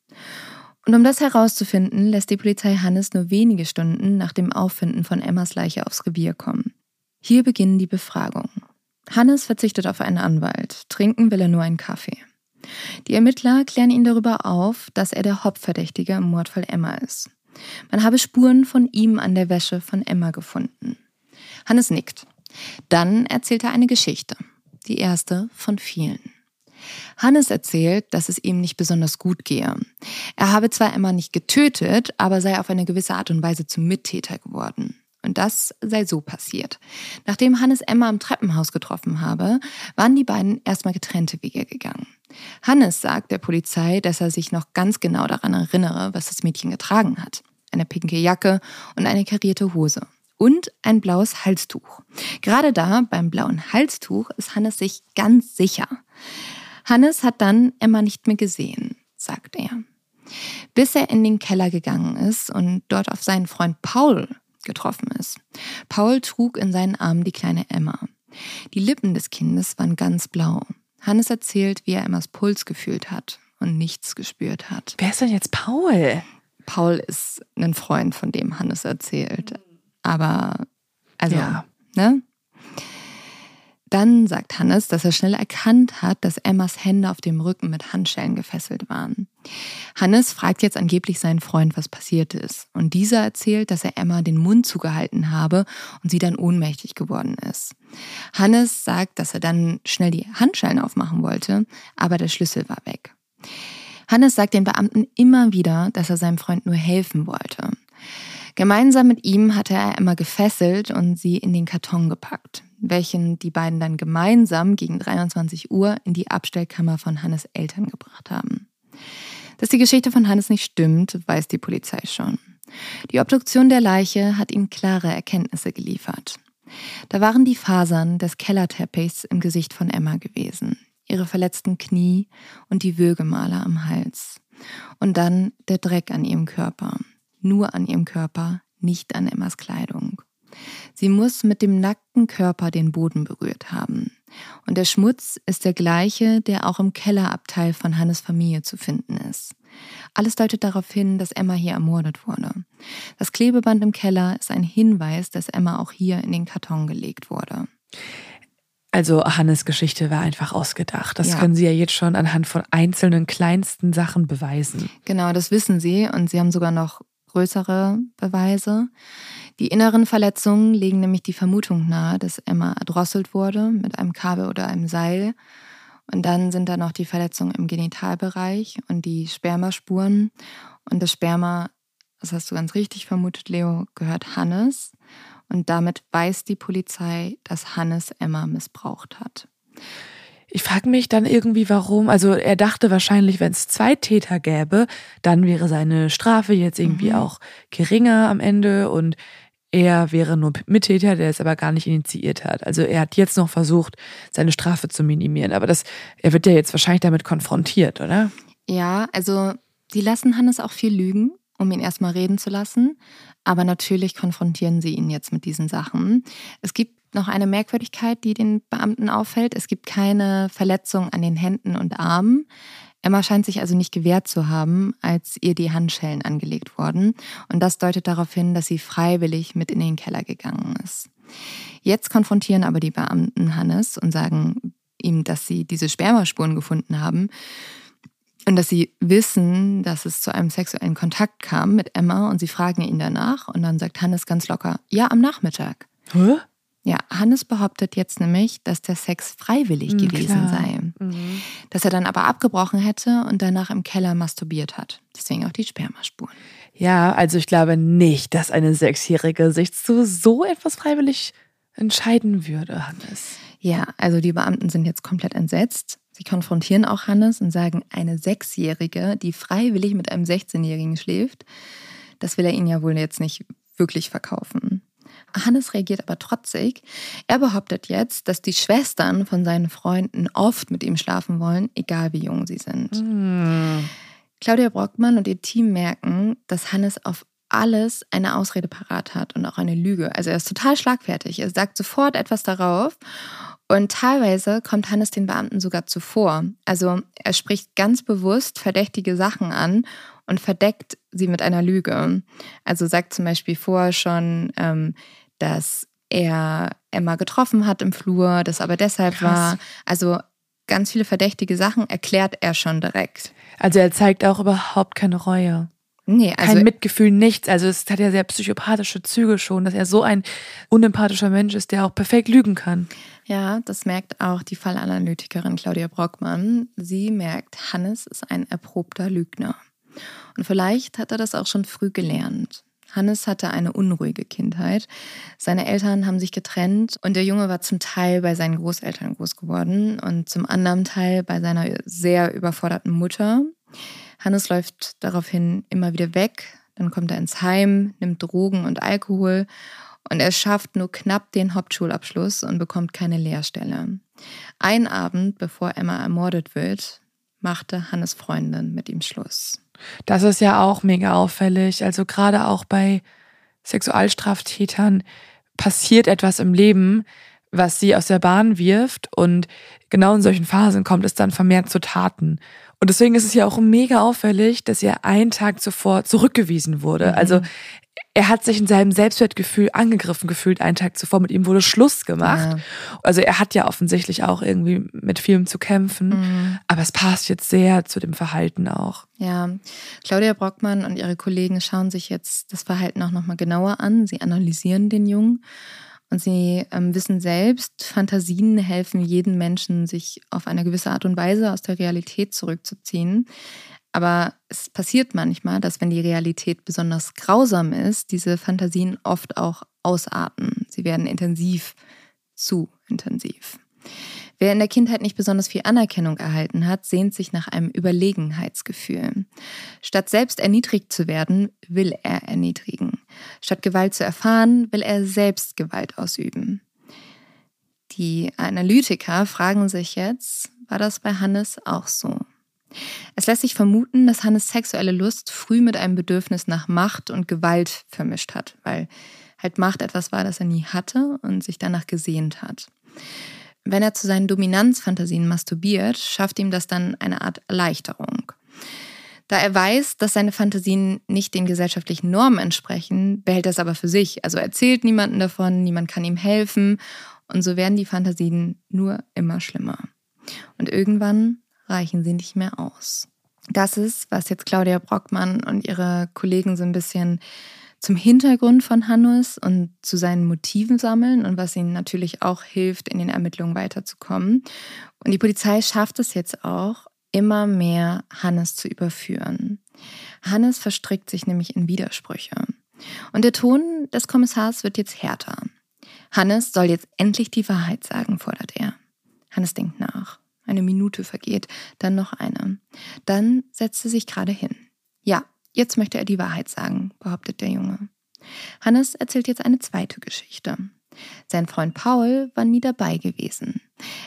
Und um das herauszufinden, lässt die Polizei Hannes nur wenige Stunden nach dem Auffinden von Emmas Leiche aufs Revier kommen. Hier beginnen die Befragungen. Hannes verzichtet auf einen Anwalt, trinken will er nur einen Kaffee. Die Ermittler klären ihn darüber auf, dass er der Hauptverdächtige im Mordfall Emma ist. Man habe Spuren von ihm an der Wäsche von Emma gefunden. Hannes nickt. Dann erzählt er eine Geschichte, die erste von vielen. Hannes erzählt, dass es ihm nicht besonders gut gehe. Er habe zwar Emma nicht getötet, aber sei auf eine gewisse Art und Weise zum Mittäter geworden. Und das sei so passiert. Nachdem Hannes Emma im Treppenhaus getroffen habe, waren die beiden erstmal getrennte Wege gegangen. Hannes sagt der Polizei, dass er sich noch ganz genau daran erinnere, was das Mädchen getragen hat. Eine pinke Jacke und eine karierte Hose. Und ein blaues Halstuch. Gerade da, beim blauen Halstuch, ist Hannes sich ganz sicher. Hannes hat dann Emma nicht mehr gesehen, sagt er. Bis er in den Keller gegangen ist und dort auf seinen Freund Paul getroffen ist. Paul trug in seinen Armen die kleine Emma. Die Lippen des Kindes waren ganz blau. Hannes erzählt, wie er Emmas Puls gefühlt hat und nichts gespürt hat. Wer ist denn jetzt Paul? Paul ist ein Freund, von dem Hannes erzählt. Aber, also, ja. ne? Dann sagt Hannes, dass er schnell erkannt hat, dass Emmas Hände auf dem Rücken mit Handschellen gefesselt waren. Hannes fragt jetzt angeblich seinen Freund, was passiert ist. Und dieser erzählt, dass er Emma den Mund zugehalten habe und sie dann ohnmächtig geworden ist. Hannes sagt, dass er dann schnell die Handschellen aufmachen wollte, aber der Schlüssel war weg. Hannes sagt den Beamten immer wieder, dass er seinem Freund nur helfen wollte. Gemeinsam mit ihm hatte er Emma gefesselt und sie in den Karton gepackt, welchen die beiden dann gemeinsam gegen 23 Uhr in die Abstellkammer von Hannes Eltern gebracht haben. Dass die Geschichte von Hannes nicht stimmt, weiß die Polizei schon. Die Obduktion der Leiche hat ihm klare Erkenntnisse geliefert. Da waren die Fasern des Kellerteppichs im Gesicht von Emma gewesen, ihre verletzten Knie und die Würgemale am Hals. Und dann der Dreck an ihrem Körper. Nur an ihrem Körper, nicht an Emmas Kleidung. Sie muss mit dem nackten Körper den Boden berührt haben. Und der Schmutz ist der gleiche, der auch im Kellerabteil von Hannes Familie zu finden ist. Alles deutet darauf hin, dass Emma hier ermordet wurde. Das Klebeband im Keller ist ein Hinweis, dass Emma auch hier in den Karton gelegt wurde. Also Hannes Geschichte war einfach ausgedacht. Das ja. können Sie ja jetzt schon anhand von einzelnen kleinsten Sachen beweisen. Genau, das wissen Sie und Sie haben sogar noch größere Beweise. Die inneren Verletzungen legen nämlich die Vermutung nahe, dass Emma erdrosselt wurde mit einem Kabel oder einem Seil und dann sind da noch die Verletzungen im Genitalbereich und die Spermaspuren. Und das Sperma, das hast du ganz richtig vermutet, Leo, gehört Hannes. Und damit weiß die Polizei, dass Hannes Emma missbraucht hat. Ich frage mich dann irgendwie, warum. Also er dachte wahrscheinlich, wenn es zwei Täter gäbe, dann wäre seine Strafe jetzt irgendwie mhm. auch geringer am Ende und er wäre nur Mittäter, der es aber gar nicht initiiert hat. Also er hat jetzt noch versucht, seine Strafe zu minimieren. Aber das, er wird ja jetzt wahrscheinlich damit konfrontiert, oder? Ja, also die lassen Hannes auch viel lügen, um ihn erstmal reden zu lassen. Aber natürlich konfrontieren sie ihn jetzt mit diesen Sachen. Es gibt noch eine Merkwürdigkeit, die den Beamten auffällt. Es gibt keine Verletzung an den Händen und Armen. Emma scheint sich also nicht gewehrt zu haben, als ihr die Handschellen angelegt wurden. Und das deutet darauf hin, dass sie freiwillig mit in den Keller gegangen ist. Jetzt konfrontieren aber die Beamten Hannes und sagen ihm, dass sie diese Spermaspuren gefunden haben und dass sie wissen, dass es zu einem sexuellen Kontakt kam mit Emma und sie fragen ihn danach und dann sagt Hannes ganz locker, ja, am Nachmittag. Hä? Ja, Hannes behauptet jetzt nämlich, dass der Sex freiwillig mhm, gewesen klar. sei. Mhm. Dass er dann aber abgebrochen hätte und danach im Keller masturbiert hat. Deswegen auch die Spermaspuren. Ja, also ich glaube nicht, dass eine Sechsjährige sich zu so etwas freiwillig entscheiden würde, Hannes. Ja, also die Beamten sind jetzt komplett entsetzt. Sie konfrontieren auch Hannes und sagen, eine Sechsjährige, die freiwillig mit einem 16-Jährigen schläft, das will er ihnen ja wohl jetzt nicht wirklich verkaufen. Hannes reagiert aber trotzig. Er behauptet jetzt, dass die Schwestern von seinen Freunden oft mit ihm schlafen wollen, egal wie jung sie sind. Mm. Claudia Brockmann und ihr Team merken, dass Hannes auf alles eine Ausrede parat hat und auch eine Lüge. Also er ist total schlagfertig. Er sagt sofort etwas darauf. Und teilweise kommt Hannes den Beamten sogar zuvor. Also er spricht ganz bewusst verdächtige Sachen an und verdeckt sie mit einer Lüge. Also sagt zum Beispiel vorher schon, ähm, dass er Emma getroffen hat im Flur, das aber deshalb Krass. war. Also ganz viele verdächtige Sachen erklärt er schon direkt. Also er zeigt auch überhaupt keine Reue. Nee, also Kein Mitgefühl, nichts. Also es hat ja sehr psychopathische Züge schon, dass er so ein unempathischer Mensch ist, der auch perfekt lügen kann. Ja, das merkt auch die Fallanalytikerin Claudia Brockmann. Sie merkt, Hannes ist ein erprobter Lügner. Und vielleicht hat er das auch schon früh gelernt. Hannes hatte eine unruhige Kindheit. Seine Eltern haben sich getrennt und der Junge war zum Teil bei seinen Großeltern groß geworden und zum anderen Teil bei seiner sehr überforderten Mutter. Hannes läuft daraufhin immer wieder weg, dann kommt er ins Heim, nimmt Drogen und Alkohol und er schafft nur knapp den Hauptschulabschluss und bekommt keine Lehrstelle. Ein Abend, bevor Emma ermordet wird, machte Hannes Freundin mit ihm Schluss. Das ist ja auch mega auffällig. Also gerade auch bei Sexualstraftätern passiert etwas im Leben, was sie aus der Bahn wirft und genau in solchen Phasen kommt es dann vermehrt zu Taten. Und deswegen ist es ja auch mega auffällig, dass er einen Tag zuvor zurückgewiesen wurde. Mhm. Also er hat sich in seinem Selbstwertgefühl angegriffen gefühlt einen Tag zuvor. Mit ihm wurde Schluss gemacht. Ja. Also er hat ja offensichtlich auch irgendwie mit vielem zu kämpfen. Mhm. Aber es passt jetzt sehr zu dem Verhalten auch. Ja, Claudia Brockmann und ihre Kollegen schauen sich jetzt das Verhalten auch nochmal genauer an. Sie analysieren den Jungen und sie ähm, wissen selbst, Fantasien helfen jedem Menschen, sich auf eine gewisse Art und Weise aus der Realität zurückzuziehen. Aber es passiert manchmal, dass wenn die Realität besonders grausam ist, diese Fantasien oft auch ausarten. Sie werden intensiv, zu intensiv. Wer in der Kindheit nicht besonders viel Anerkennung erhalten hat, sehnt sich nach einem Überlegenheitsgefühl. Statt selbst erniedrigt zu werden, will er erniedrigen. Statt Gewalt zu erfahren, will er selbst Gewalt ausüben. Die Analytiker fragen sich jetzt, war das bei Hannes auch so? Es lässt sich vermuten, dass Hannes sexuelle Lust früh mit einem Bedürfnis nach Macht und Gewalt vermischt hat, weil halt Macht etwas war, das er nie hatte und sich danach gesehnt hat. Wenn er zu seinen Dominanzfantasien masturbiert, schafft ihm das dann eine Art Erleichterung. Da er weiß, dass seine Fantasien nicht den gesellschaftlichen Normen entsprechen, behält er es aber für sich. Also erzählt niemanden davon, niemand kann ihm helfen. Und so werden die Fantasien nur immer schlimmer. Und irgendwann reichen sie nicht mehr aus. Das ist, was jetzt Claudia Brockmann und ihre Kollegen so ein bisschen zum Hintergrund von Hannes und zu seinen Motiven sammeln und was ihnen natürlich auch hilft, in den Ermittlungen weiterzukommen. Und die Polizei schafft es jetzt auch, immer mehr Hannes zu überführen. Hannes verstrickt sich nämlich in Widersprüche. Und der Ton des Kommissars wird jetzt härter. Hannes soll jetzt endlich die Wahrheit sagen, fordert er. Hannes denkt nach. Eine Minute vergeht, dann noch eine. Dann setzt er sich gerade hin. Ja, jetzt möchte er die Wahrheit sagen, behauptet der Junge. Hannes erzählt jetzt eine zweite Geschichte. Sein Freund Paul war nie dabei gewesen.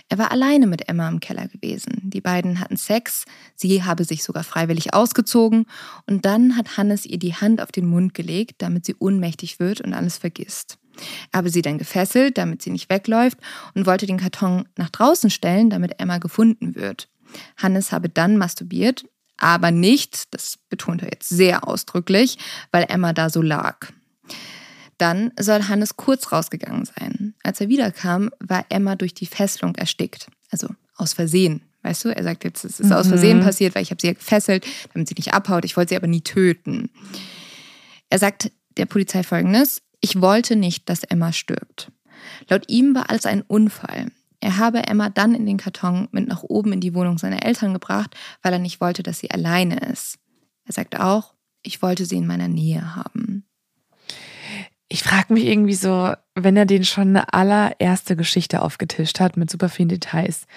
Er war alleine mit Emma im Keller gewesen. Die beiden hatten Sex, sie habe sich sogar freiwillig ausgezogen und dann hat Hannes ihr die Hand auf den Mund gelegt, damit sie ohnmächtig wird und alles vergisst. Er habe sie dann gefesselt, damit sie nicht wegläuft und wollte den Karton nach draußen stellen, damit Emma gefunden wird. Hannes habe dann masturbiert, aber nicht, das betont er jetzt sehr ausdrücklich, weil Emma da so lag. Dann soll Hannes kurz rausgegangen sein. Als er wiederkam, war Emma durch die Fesselung erstickt. Also aus Versehen. Weißt du, er sagt jetzt, es ist mhm. aus Versehen passiert, weil ich habe sie ja gefesselt, damit sie nicht abhaut. Ich wollte sie aber nie töten. Er sagt der Polizei folgendes: Ich wollte nicht, dass Emma stirbt. Laut ihm war alles ein Unfall. Er habe Emma dann in den Karton mit nach oben in die Wohnung seiner Eltern gebracht, weil er nicht wollte, dass sie alleine ist. Er sagt auch, ich wollte sie in meiner Nähe haben. Ich frage mich irgendwie so, wenn er den schon eine allererste Geschichte aufgetischt hat mit super vielen Details,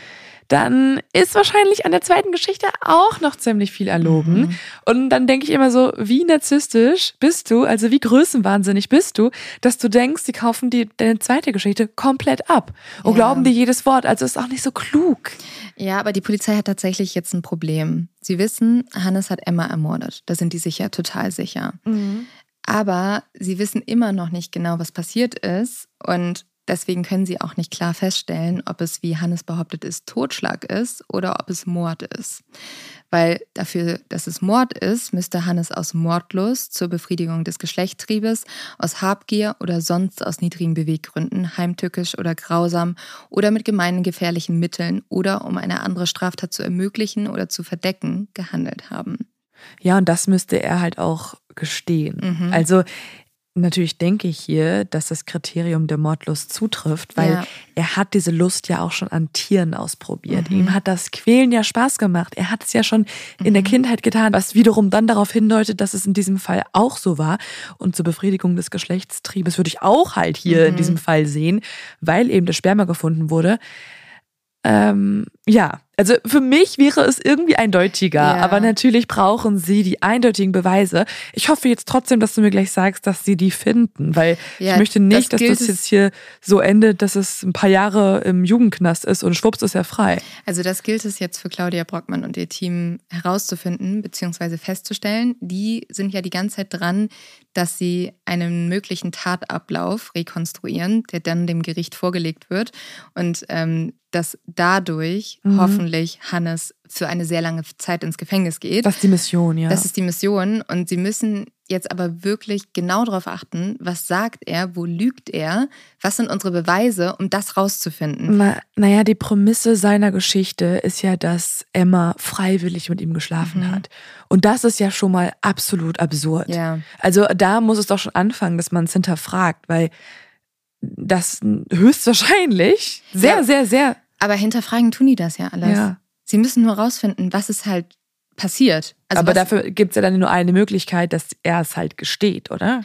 dann ist wahrscheinlich an der zweiten Geschichte auch noch ziemlich viel erlogen. Mhm. Und dann denke ich immer so, wie narzisstisch bist du, also wie größenwahnsinnig bist du, dass du denkst, die kaufen dir deine zweite Geschichte komplett ab und ja. glauben dir jedes Wort. Also ist auch nicht so klug. Ja, aber die Polizei hat tatsächlich jetzt ein Problem. Sie wissen, Hannes hat Emma ermordet. Da sind die sicher total sicher. Mhm. Aber sie wissen immer noch nicht genau, was passiert ist. Und deswegen können sie auch nicht klar feststellen, ob es, wie Hannes behauptet ist, Totschlag ist oder ob es Mord ist. Weil dafür, dass es Mord ist, müsste Hannes aus Mordlust zur Befriedigung des Geschlechtstriebes, aus Habgier oder sonst aus niedrigen Beweggründen, heimtückisch oder grausam oder mit gemeinen gefährlichen Mitteln oder um eine andere Straftat zu ermöglichen oder zu verdecken, gehandelt haben. Ja, und das müsste er halt auch gestehen. Mhm. Also natürlich denke ich hier, dass das Kriterium der Mordlust zutrifft, weil ja. er hat diese Lust ja auch schon an Tieren ausprobiert. Mhm. Ihm hat das Quälen ja Spaß gemacht. Er hat es ja schon mhm. in der mhm. Kindheit getan, was wiederum dann darauf hindeutet, dass es in diesem Fall auch so war. Und zur Befriedigung des Geschlechtstriebes würde ich auch halt hier in mhm. diesem Fall sehen, weil eben das Sperma gefunden wurde. Ähm, ja, also für mich wäre es irgendwie eindeutiger, ja. aber natürlich brauchen sie die eindeutigen Beweise. Ich hoffe jetzt trotzdem, dass du mir gleich sagst, dass sie die finden, weil ja, ich möchte nicht, das dass das jetzt hier so endet, dass es ein paar Jahre im Jugendknast ist und schwupps ist er frei. Also das gilt es jetzt für Claudia Brockmann und ihr Team herauszufinden bzw. festzustellen. Die sind ja die ganze Zeit dran, dass sie einen möglichen Tatablauf rekonstruieren, der dann dem Gericht vorgelegt wird und ähm, dass dadurch mhm. Hoffentlich Hannes für eine sehr lange Zeit ins Gefängnis geht. Das ist die Mission, ja. Das ist die Mission. Und sie müssen jetzt aber wirklich genau darauf achten, was sagt er, wo lügt er, was sind unsere Beweise, um das rauszufinden. Na, naja, die Prämisse seiner Geschichte ist ja, dass Emma freiwillig mit ihm geschlafen mhm. hat. Und das ist ja schon mal absolut absurd. Ja. Also da muss es doch schon anfangen, dass man es hinterfragt, weil das höchstwahrscheinlich sehr, ja. sehr, sehr aber hinterfragen tun die das ja alles. Ja. Sie müssen nur rausfinden, was ist halt passiert. Also Aber dafür gibt es ja dann nur eine Möglichkeit, dass er es halt gesteht, oder?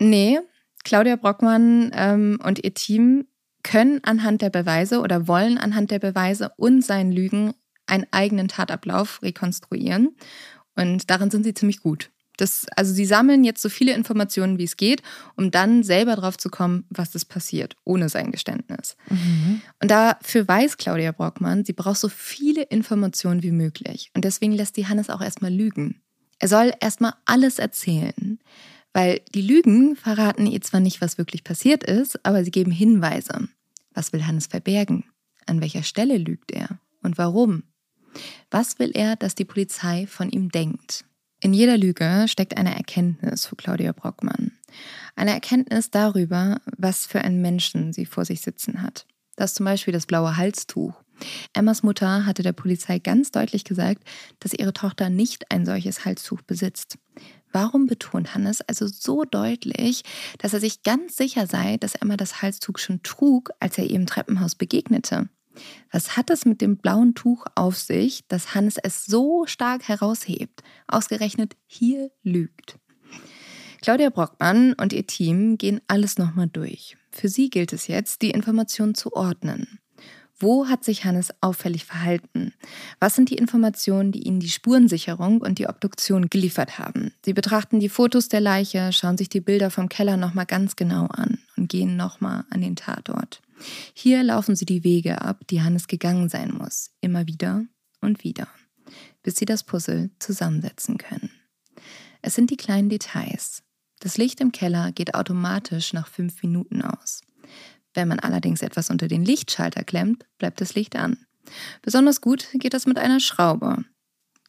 Nee, Claudia Brockmann ähm, und ihr Team können anhand der Beweise oder wollen anhand der Beweise und seinen Lügen einen eigenen Tatablauf rekonstruieren. Und darin sind sie ziemlich gut. Das, also sie sammeln jetzt so viele Informationen, wie es geht, um dann selber drauf zu kommen, was ist passiert, ohne sein Geständnis. Mhm. Und dafür weiß Claudia Brockmann, sie braucht so viele Informationen wie möglich. Und deswegen lässt die Hannes auch erstmal lügen. Er soll erstmal alles erzählen. Weil die Lügen verraten ihr zwar nicht, was wirklich passiert ist, aber sie geben Hinweise. Was will Hannes verbergen? An welcher Stelle lügt er? Und warum? Was will er, dass die Polizei von ihm denkt? In jeder Lüge steckt eine Erkenntnis für Claudia Brockmann. Eine Erkenntnis darüber, was für einen Menschen sie vor sich sitzen hat. Das ist zum Beispiel das blaue Halstuch. Emmas Mutter hatte der Polizei ganz deutlich gesagt, dass ihre Tochter nicht ein solches Halstuch besitzt. Warum betont Hannes also so deutlich, dass er sich ganz sicher sei, dass Emma das Halstuch schon trug, als er ihr im Treppenhaus begegnete? Was hat es mit dem blauen Tuch auf sich, dass Hannes es so stark heraushebt? Ausgerechnet hier lügt. Claudia Brockmann und ihr Team gehen alles nochmal durch. Für sie gilt es jetzt, die Informationen zu ordnen. Wo hat sich Hannes auffällig verhalten? Was sind die Informationen, die Ihnen die Spurensicherung und die Obduktion geliefert haben? Sie betrachten die Fotos der Leiche, schauen sich die Bilder vom Keller nochmal ganz genau an und gehen nochmal an den Tatort. Hier laufen Sie die Wege ab, die Hannes gegangen sein muss, immer wieder und wieder, bis Sie das Puzzle zusammensetzen können. Es sind die kleinen Details. Das Licht im Keller geht automatisch nach fünf Minuten aus. Wenn man allerdings etwas unter den Lichtschalter klemmt, bleibt das Licht an. Besonders gut geht das mit einer Schraube.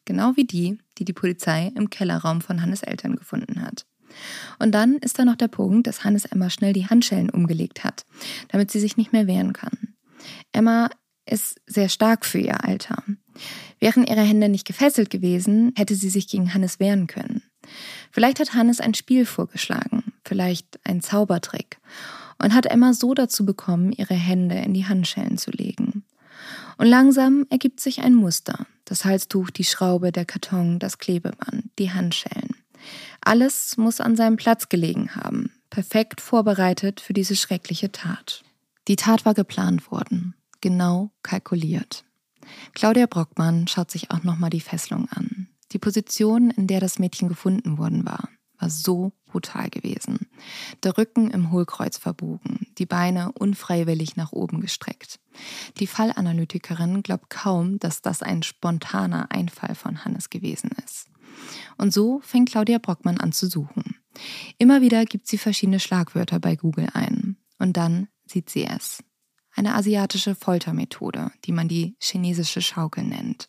Genau wie die, die die Polizei im Kellerraum von Hannes Eltern gefunden hat. Und dann ist da noch der Punkt, dass Hannes Emma schnell die Handschellen umgelegt hat, damit sie sich nicht mehr wehren kann. Emma ist sehr stark für ihr Alter. Wären ihre Hände nicht gefesselt gewesen, hätte sie sich gegen Hannes wehren können. Vielleicht hat Hannes ein Spiel vorgeschlagen, vielleicht ein Zaubertrick und hat Emma so dazu bekommen, ihre Hände in die Handschellen zu legen. Und langsam ergibt sich ein Muster. Das Halstuch, die Schraube, der Karton, das Klebeband, die Handschellen. Alles muss an seinem Platz gelegen haben, perfekt vorbereitet für diese schreckliche Tat. Die Tat war geplant worden, genau kalkuliert. Claudia Brockmann schaut sich auch nochmal die Fesselung an. Die Position, in der das Mädchen gefunden worden war war so brutal gewesen. Der Rücken im Hohlkreuz verbogen, die Beine unfreiwillig nach oben gestreckt. Die Fallanalytikerin glaubt kaum, dass das ein spontaner Einfall von Hannes gewesen ist. Und so fängt Claudia Brockmann an zu suchen. Immer wieder gibt sie verschiedene Schlagwörter bei Google ein. Und dann sieht sie es. Eine asiatische Foltermethode, die man die chinesische Schaukel nennt.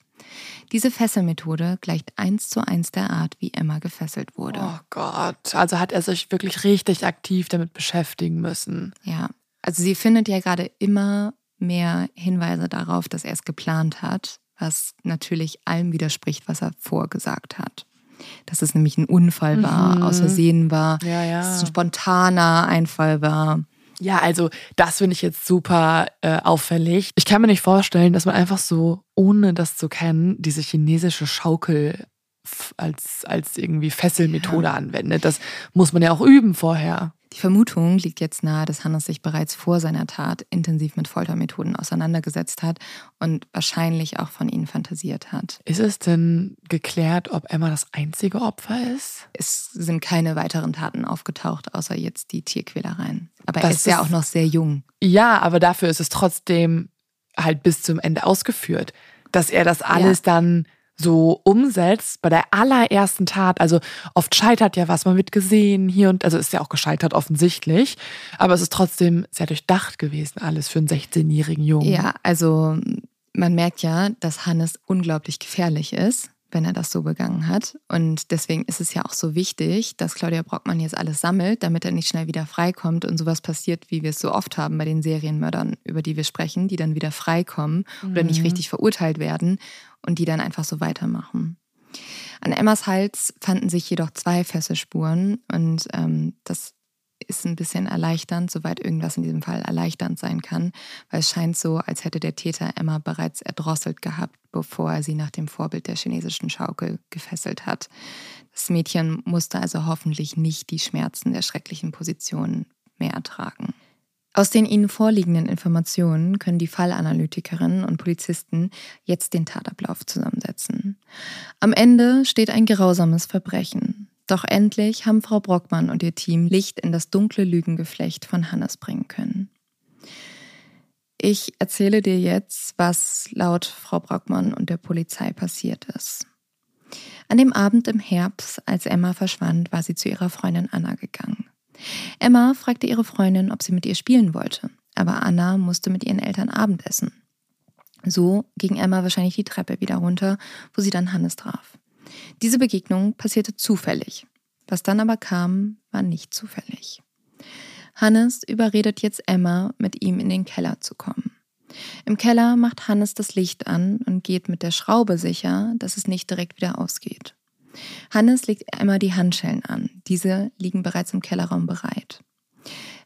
Diese Fesselmethode gleicht eins zu eins der Art, wie Emma gefesselt wurde. Oh Gott, also hat er sich wirklich richtig aktiv damit beschäftigen müssen. Ja, also sie findet ja gerade immer mehr Hinweise darauf, dass er es geplant hat, was natürlich allem widerspricht, was er vorgesagt hat. Dass es nämlich ein Unfall war, mhm. aus Versehen war, ja, ja. dass es ein spontaner Einfall war. Ja, also das finde ich jetzt super äh, auffällig. Ich kann mir nicht vorstellen, dass man einfach so, ohne das zu kennen, diese chinesische Schaukel als, als irgendwie Fesselmethode ja. anwendet. Das muss man ja auch üben vorher. Die Vermutung liegt jetzt nahe, dass Hannes sich bereits vor seiner Tat intensiv mit Foltermethoden auseinandergesetzt hat und wahrscheinlich auch von ihnen fantasiert hat. Ist es denn geklärt, ob Emma das einzige Opfer ist? Es sind keine weiteren Taten aufgetaucht, außer jetzt die Tierquälereien. Aber das er ist ja auch noch sehr jung. Ja, aber dafür ist es trotzdem halt bis zum Ende ausgeführt, dass er das alles ja. dann so umsetzt bei der allerersten Tat. Also oft scheitert ja was, man wird gesehen hier und also ist ja auch gescheitert offensichtlich, aber es ist trotzdem sehr durchdacht gewesen alles für einen 16-jährigen Jungen. Ja, also man merkt ja, dass Hannes unglaublich gefährlich ist wenn er das so begangen hat. Und deswegen ist es ja auch so wichtig, dass Claudia Brockmann jetzt alles sammelt, damit er nicht schnell wieder freikommt und sowas passiert, wie wir es so oft haben bei den Serienmördern, über die wir sprechen, die dann wieder freikommen mhm. oder nicht mhm. richtig verurteilt werden und die dann einfach so weitermachen. An Emmas Hals fanden sich jedoch zwei Fesselspuren und ähm, das ist ein bisschen erleichternd, soweit irgendwas in diesem Fall erleichternd sein kann, weil es scheint so, als hätte der Täter Emma bereits erdrosselt gehabt, bevor er sie nach dem Vorbild der chinesischen Schaukel gefesselt hat. Das Mädchen musste also hoffentlich nicht die Schmerzen der schrecklichen Position mehr ertragen. Aus den Ihnen vorliegenden Informationen können die Fallanalytikerinnen und Polizisten jetzt den Tatablauf zusammensetzen. Am Ende steht ein grausames Verbrechen. Doch endlich haben Frau Brockmann und ihr Team Licht in das dunkle Lügengeflecht von Hannes bringen können. Ich erzähle dir jetzt, was laut Frau Brockmann und der Polizei passiert ist. An dem Abend im Herbst, als Emma verschwand, war sie zu ihrer Freundin Anna gegangen. Emma fragte ihre Freundin, ob sie mit ihr spielen wollte, aber Anna musste mit ihren Eltern Abendessen. So ging Emma wahrscheinlich die Treppe wieder runter, wo sie dann Hannes traf. Diese Begegnung passierte zufällig. Was dann aber kam, war nicht zufällig. Hannes überredet jetzt Emma, mit ihm in den Keller zu kommen. Im Keller macht Hannes das Licht an und geht mit der Schraube sicher, dass es nicht direkt wieder ausgeht. Hannes legt Emma die Handschellen an. Diese liegen bereits im Kellerraum bereit.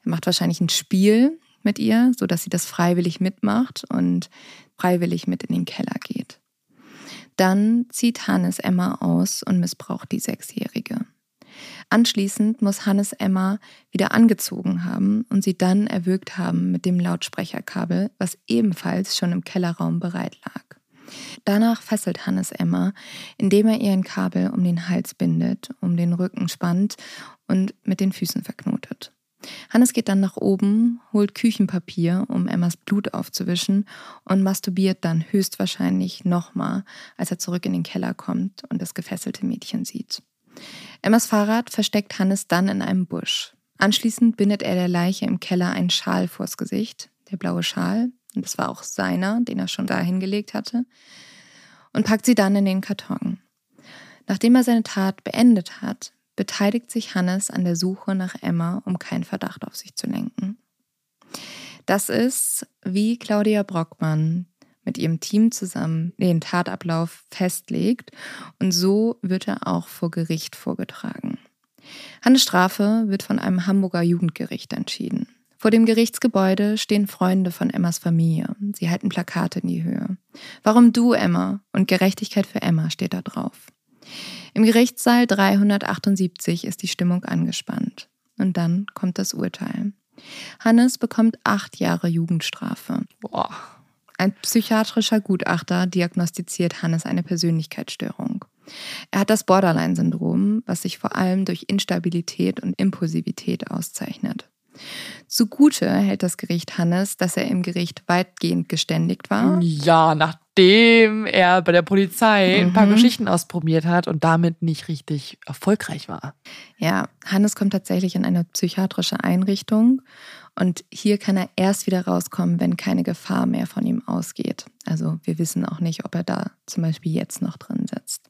Er macht wahrscheinlich ein Spiel mit ihr, sodass sie das freiwillig mitmacht und freiwillig mit in den Keller geht. Dann zieht Hannes Emma aus und missbraucht die Sechsjährige. Anschließend muss Hannes Emma wieder angezogen haben und sie dann erwürgt haben mit dem Lautsprecherkabel, was ebenfalls schon im Kellerraum bereit lag. Danach fesselt Hannes Emma, indem er ihr ein Kabel um den Hals bindet, um den Rücken spannt und mit den Füßen verknotet. Hannes geht dann nach oben, holt Küchenpapier, um Emmas Blut aufzuwischen und masturbiert dann höchstwahrscheinlich nochmal, als er zurück in den Keller kommt und das gefesselte Mädchen sieht. Emmas Fahrrad versteckt Hannes dann in einem Busch. Anschließend bindet er der Leiche im Keller einen Schal vors Gesicht, der blaue Schal, und das war auch seiner, den er schon da hingelegt hatte, und packt sie dann in den Karton. Nachdem er seine Tat beendet hat, beteiligt sich Hannes an der Suche nach Emma, um keinen Verdacht auf sich zu lenken. Das ist, wie Claudia Brockmann mit ihrem Team zusammen den Tatablauf festlegt und so wird er auch vor Gericht vorgetragen. Hannes Strafe wird von einem Hamburger Jugendgericht entschieden. Vor dem Gerichtsgebäude stehen Freunde von Emmas Familie. Sie halten Plakate in die Höhe. Warum du, Emma? Und Gerechtigkeit für Emma steht da drauf. Im Gerichtssaal 378 ist die Stimmung angespannt. Und dann kommt das Urteil. Hannes bekommt acht Jahre Jugendstrafe. Boah. Ein psychiatrischer Gutachter diagnostiziert Hannes eine Persönlichkeitsstörung. Er hat das Borderline-Syndrom, was sich vor allem durch Instabilität und Impulsivität auszeichnet. Zugute hält das Gericht Hannes, dass er im Gericht weitgehend geständigt war. Ja, nachdem er bei der Polizei mhm. ein paar mhm. Geschichten ausprobiert hat und damit nicht richtig erfolgreich war. Ja, Hannes kommt tatsächlich in eine psychiatrische Einrichtung und hier kann er erst wieder rauskommen, wenn keine Gefahr mehr von ihm ausgeht. Also wir wissen auch nicht, ob er da zum Beispiel jetzt noch drin sitzt.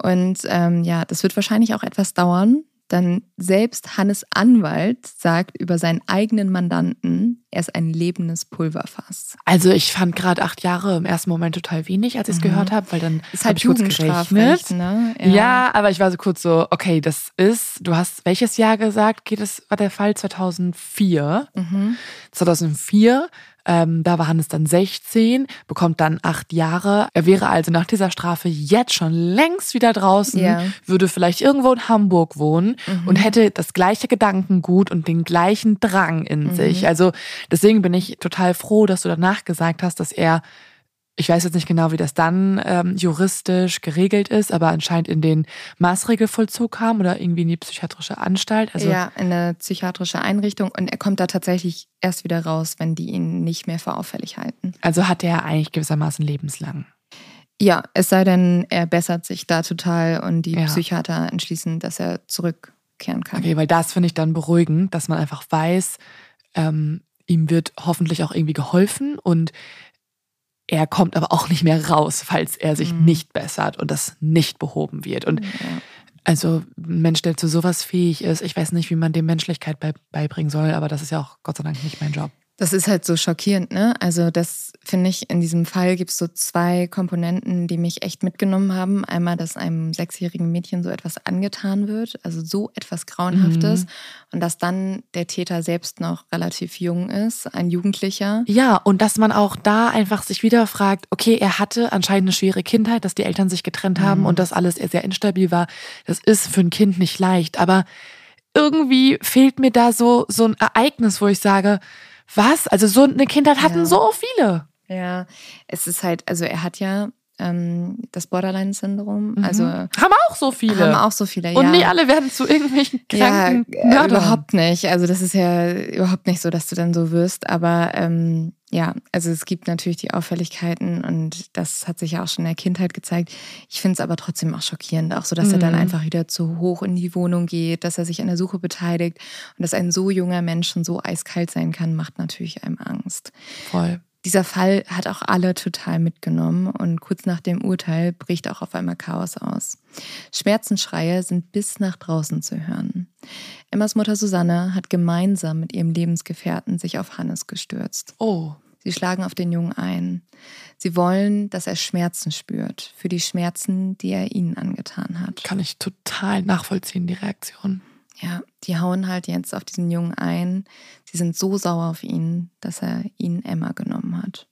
Und ähm, ja, das wird wahrscheinlich auch etwas dauern, dann selbst Hannes Anwalt sagt über seinen eigenen Mandanten, er ist ein lebendes Pulverfass. Also ich fand gerade acht Jahre im ersten Moment total wenig, als ich es mhm. gehört habe, weil dann ist halt ich kurz gerechnet. Ne? Ja. ja. aber ich war so kurz so, okay, das ist, du hast welches Jahr gesagt, geht es, war der Fall 2004. Mhm. 2004 ähm, da war Hannes dann 16, bekommt dann acht Jahre. Er wäre also nach dieser Strafe jetzt schon längst wieder draußen, ja. würde vielleicht irgendwo in Hamburg wohnen mhm. und hätte das gleiche Gedankengut und den gleichen Drang in mhm. sich. Also deswegen bin ich total froh, dass du danach gesagt hast, dass er ich weiß jetzt nicht genau, wie das dann ähm, juristisch geregelt ist, aber anscheinend in den Maßregelvollzug kam oder irgendwie in die psychiatrische Anstalt. Also ja, in eine psychiatrische Einrichtung und er kommt da tatsächlich erst wieder raus, wenn die ihn nicht mehr für auffällig halten. Also hat er eigentlich gewissermaßen lebenslang. Ja, es sei denn, er bessert sich da total und die ja. Psychiater entschließen, dass er zurückkehren kann. Okay, weil das finde ich dann beruhigend, dass man einfach weiß, ähm, ihm wird hoffentlich auch irgendwie geholfen und er kommt aber auch nicht mehr raus, falls er sich mhm. nicht bessert und das nicht behoben wird. Und ja. also ein Mensch, der zu sowas fähig ist, ich weiß nicht, wie man dem Menschlichkeit beibringen soll, aber das ist ja auch Gott sei Dank nicht mein Job. Das ist halt so schockierend, ne? Also das finde ich, in diesem Fall gibt es so zwei Komponenten, die mich echt mitgenommen haben. Einmal, dass einem sechsjährigen Mädchen so etwas angetan wird, also so etwas Grauenhaftes. Mhm. Und dass dann der Täter selbst noch relativ jung ist, ein Jugendlicher. Ja, und dass man auch da einfach sich wieder fragt, okay, er hatte anscheinend eine schwere Kindheit, dass die Eltern sich getrennt haben mhm. und dass alles sehr instabil war. Das ist für ein Kind nicht leicht. Aber irgendwie fehlt mir da so, so ein Ereignis, wo ich sage, was? Also so eine Kindheit hatten ja. so viele. Ja, es ist halt, also er hat ja ähm, das Borderline-Syndrom. Mhm. Also haben auch so viele. Haben auch so viele, ja. Und nicht alle werden zu irgendwelchen kranken ja, äh, Überhaupt nicht. Also das ist ja überhaupt nicht so, dass du dann so wirst. Aber ähm, ja, also es gibt natürlich die Auffälligkeiten und das hat sich ja auch schon in der Kindheit gezeigt. Ich finde es aber trotzdem auch schockierend, auch so, dass mhm. er dann mhm. einfach wieder zu hoch in die Wohnung geht, dass er sich an der Suche beteiligt und dass ein so junger Mensch schon so eiskalt sein kann, macht natürlich einem Angst. Voll. Dieser Fall hat auch alle total mitgenommen und kurz nach dem Urteil bricht auch auf einmal Chaos aus. Schmerzensschreie sind bis nach draußen zu hören. Emmas Mutter Susanne hat gemeinsam mit ihrem Lebensgefährten sich auf Hannes gestürzt. Oh. Sie schlagen auf den Jungen ein. Sie wollen, dass er Schmerzen spürt für die Schmerzen, die er ihnen angetan hat. Kann ich total nachvollziehen, die Reaktion. Ja, die hauen halt jetzt auf diesen Jungen ein. Sie sind so sauer auf ihn, dass er ihnen Emma genommen hat.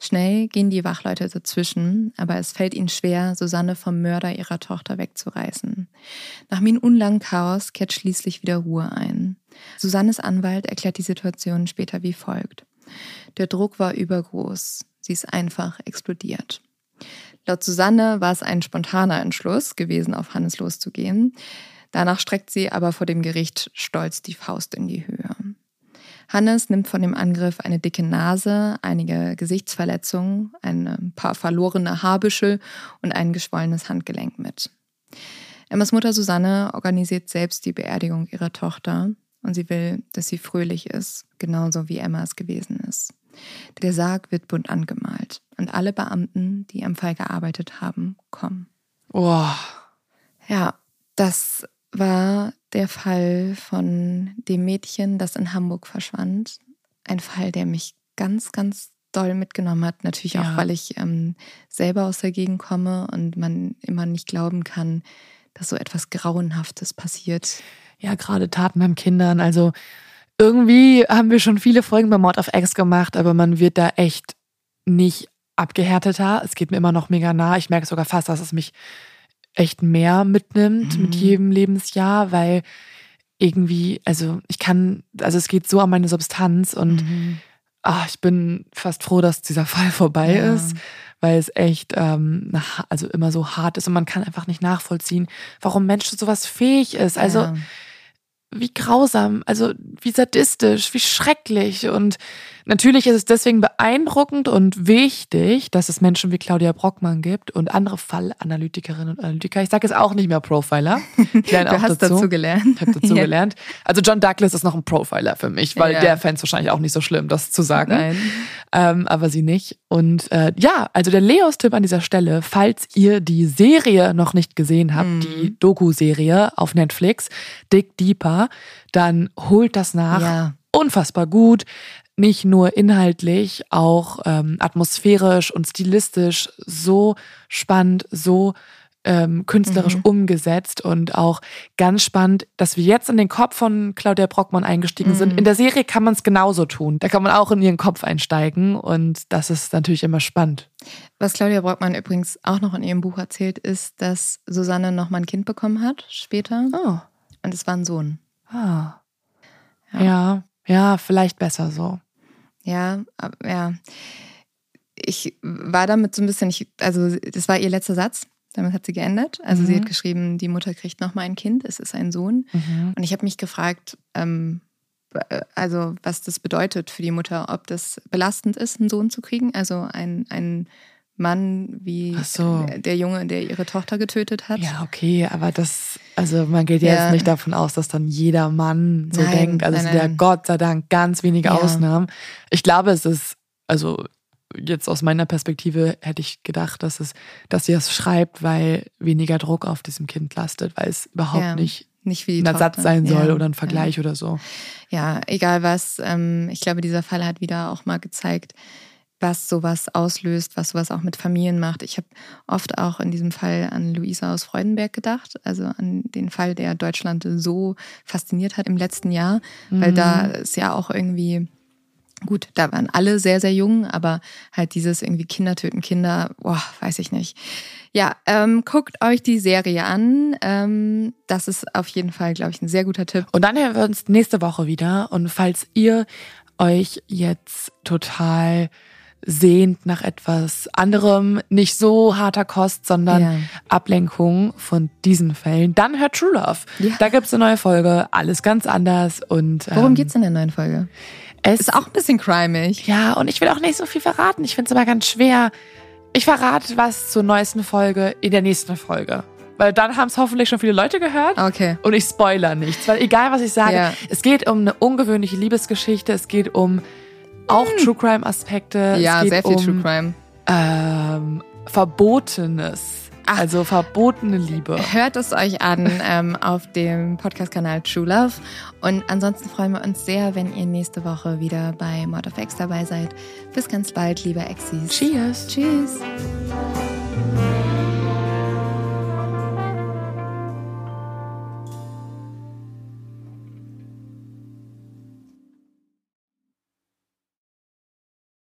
Schnell gehen die Wachleute dazwischen, aber es fällt ihnen schwer, Susanne vom Mörder ihrer Tochter wegzureißen. Nach minutenlangem Chaos kehrt schließlich wieder Ruhe ein. Susannes Anwalt erklärt die Situation später wie folgt. Der Druck war übergroß. Sie ist einfach explodiert. Laut Susanne war es ein spontaner Entschluss gewesen, auf Hannes loszugehen. Danach streckt sie aber vor dem Gericht stolz die Faust in die Höhe. Hannes nimmt von dem Angriff eine dicke Nase, einige Gesichtsverletzungen, ein paar verlorene Haarbüschel und ein geschwollenes Handgelenk mit. Emmas Mutter Susanne organisiert selbst die Beerdigung ihrer Tochter und sie will, dass sie fröhlich ist, genauso wie Emma es gewesen ist. Der Sarg wird bunt angemalt und alle Beamten, die am Fall gearbeitet haben, kommen. Oh. Ja, das war der Fall von dem Mädchen, das in Hamburg verschwand. Ein Fall, der mich ganz, ganz doll mitgenommen hat. Natürlich auch, ja. weil ich ähm, selber aus der Gegend komme und man immer nicht glauben kann, dass so etwas Grauenhaftes passiert. Ja, gerade Taten an Kindern. Also irgendwie haben wir schon viele Folgen bei Mord of X gemacht, aber man wird da echt nicht abgehärteter. Es geht mir immer noch mega nah. Ich merke sogar fast, dass es mich echt mehr mitnimmt mhm. mit jedem Lebensjahr, weil irgendwie, also ich kann, also es geht so an meine Substanz und mhm. ach, ich bin fast froh, dass dieser Fall vorbei ja. ist, weil es echt ähm, also immer so hart ist und man kann einfach nicht nachvollziehen, warum Mensch zu sowas fähig ist. Also ja. Wie grausam, also wie sadistisch, wie schrecklich und Natürlich ist es deswegen beeindruckend und wichtig, dass es Menschen wie Claudia Brockmann gibt und andere Fallanalytikerinnen und Analytiker. Ich sage jetzt auch nicht mehr Profiler. Ich lerne du auch hast dazu, dazu gelernt. Ich habe dazu ja. gelernt. Also John Douglas ist noch ein Profiler für mich, weil ja. der es wahrscheinlich auch nicht so schlimm, das zu sagen. Nein. Ähm, aber sie nicht. Und äh, ja, also der Leos-Tipp an dieser Stelle, falls ihr die Serie noch nicht gesehen habt, mhm. die Doku-Serie auf Netflix, Dig Deeper, dann holt das nach. Ja unfassbar gut nicht nur inhaltlich, auch ähm, atmosphärisch und stilistisch so spannend, so ähm, künstlerisch mhm. umgesetzt und auch ganz spannend, dass wir jetzt in den Kopf von Claudia Brockmann eingestiegen mhm. sind. In der Serie kann man es genauso tun. Da kann man auch in ihren Kopf einsteigen und das ist natürlich immer spannend. Was Claudia Brockmann übrigens auch noch in ihrem Buch erzählt, ist, dass Susanne noch mal ein Kind bekommen hat später. Oh. Und es war ein Sohn. Ah. ja. ja. Ja, vielleicht besser so. Ja, ja. Ich war damit so ein bisschen, ich, also das war ihr letzter Satz. Damit hat sie geändert. Also mhm. sie hat mhm. geschrieben, die Mutter kriegt noch mal ein Kind, es ist ein Sohn. Mhm. Und ich habe mich gefragt, ähm, also was das bedeutet für die Mutter, ob das belastend ist, einen Sohn zu kriegen. Also ein, ein Mann wie so. der Junge, der ihre Tochter getötet hat. Ja, okay, aber das, also man geht ja. jetzt nicht davon aus, dass dann jeder Mann so nein, denkt. Also nein, es sind ja Gott sei Dank ganz wenige ja. Ausnahmen. Ich glaube, es ist, also jetzt aus meiner Perspektive hätte ich gedacht, dass es, dass sie das schreibt, weil weniger Druck auf diesem Kind lastet, weil es überhaupt ja. nicht nicht wie ein Ersatz sein soll ja, oder ein Vergleich ja. oder so. Ja, egal was. Ähm, ich glaube, dieser Fall hat wieder auch mal gezeigt, was sowas auslöst, was sowas auch mit Familien macht. Ich habe oft auch in diesem Fall an Luisa aus Freudenberg gedacht, also an den Fall, der Deutschland so fasziniert hat im letzten Jahr, mhm. weil da mhm. ist ja auch irgendwie Gut, da waren alle sehr, sehr jung, aber halt dieses irgendwie Kinder töten Kinder, boah, weiß ich nicht. Ja, ähm, guckt euch die Serie an. Ähm, das ist auf jeden Fall, glaube ich, ein sehr guter Tipp. Und dann hören wir uns nächste Woche wieder. Und falls ihr euch jetzt total sehnt nach etwas anderem, nicht so harter Kost, sondern ja. Ablenkung von diesen Fällen, dann hört True Love. Ja. Da gibt's eine neue Folge, alles ganz anders. Und Worum ähm, geht's in der neuen Folge? Es ist auch ein bisschen crimig. Ja, und ich will auch nicht so viel verraten. Ich finde es aber ganz schwer. Ich verrate was zur neuesten Folge in der nächsten Folge. Weil dann haben es hoffentlich schon viele Leute gehört. Okay. Und ich spoiler nichts. Weil egal, was ich sage, ja. es geht um eine ungewöhnliche Liebesgeschichte. Es geht um auch hm. True Crime Aspekte. Ja, sehr viel um, True Crime. Ähm, Verbotenes. Ach, also verbotene Liebe. Hört es euch an ähm, auf dem Podcast-Kanal True Love. Und ansonsten freuen wir uns sehr, wenn ihr nächste Woche wieder bei Mord of X dabei seid. Bis ganz bald, liebe Exis. Cheers. Tschüss.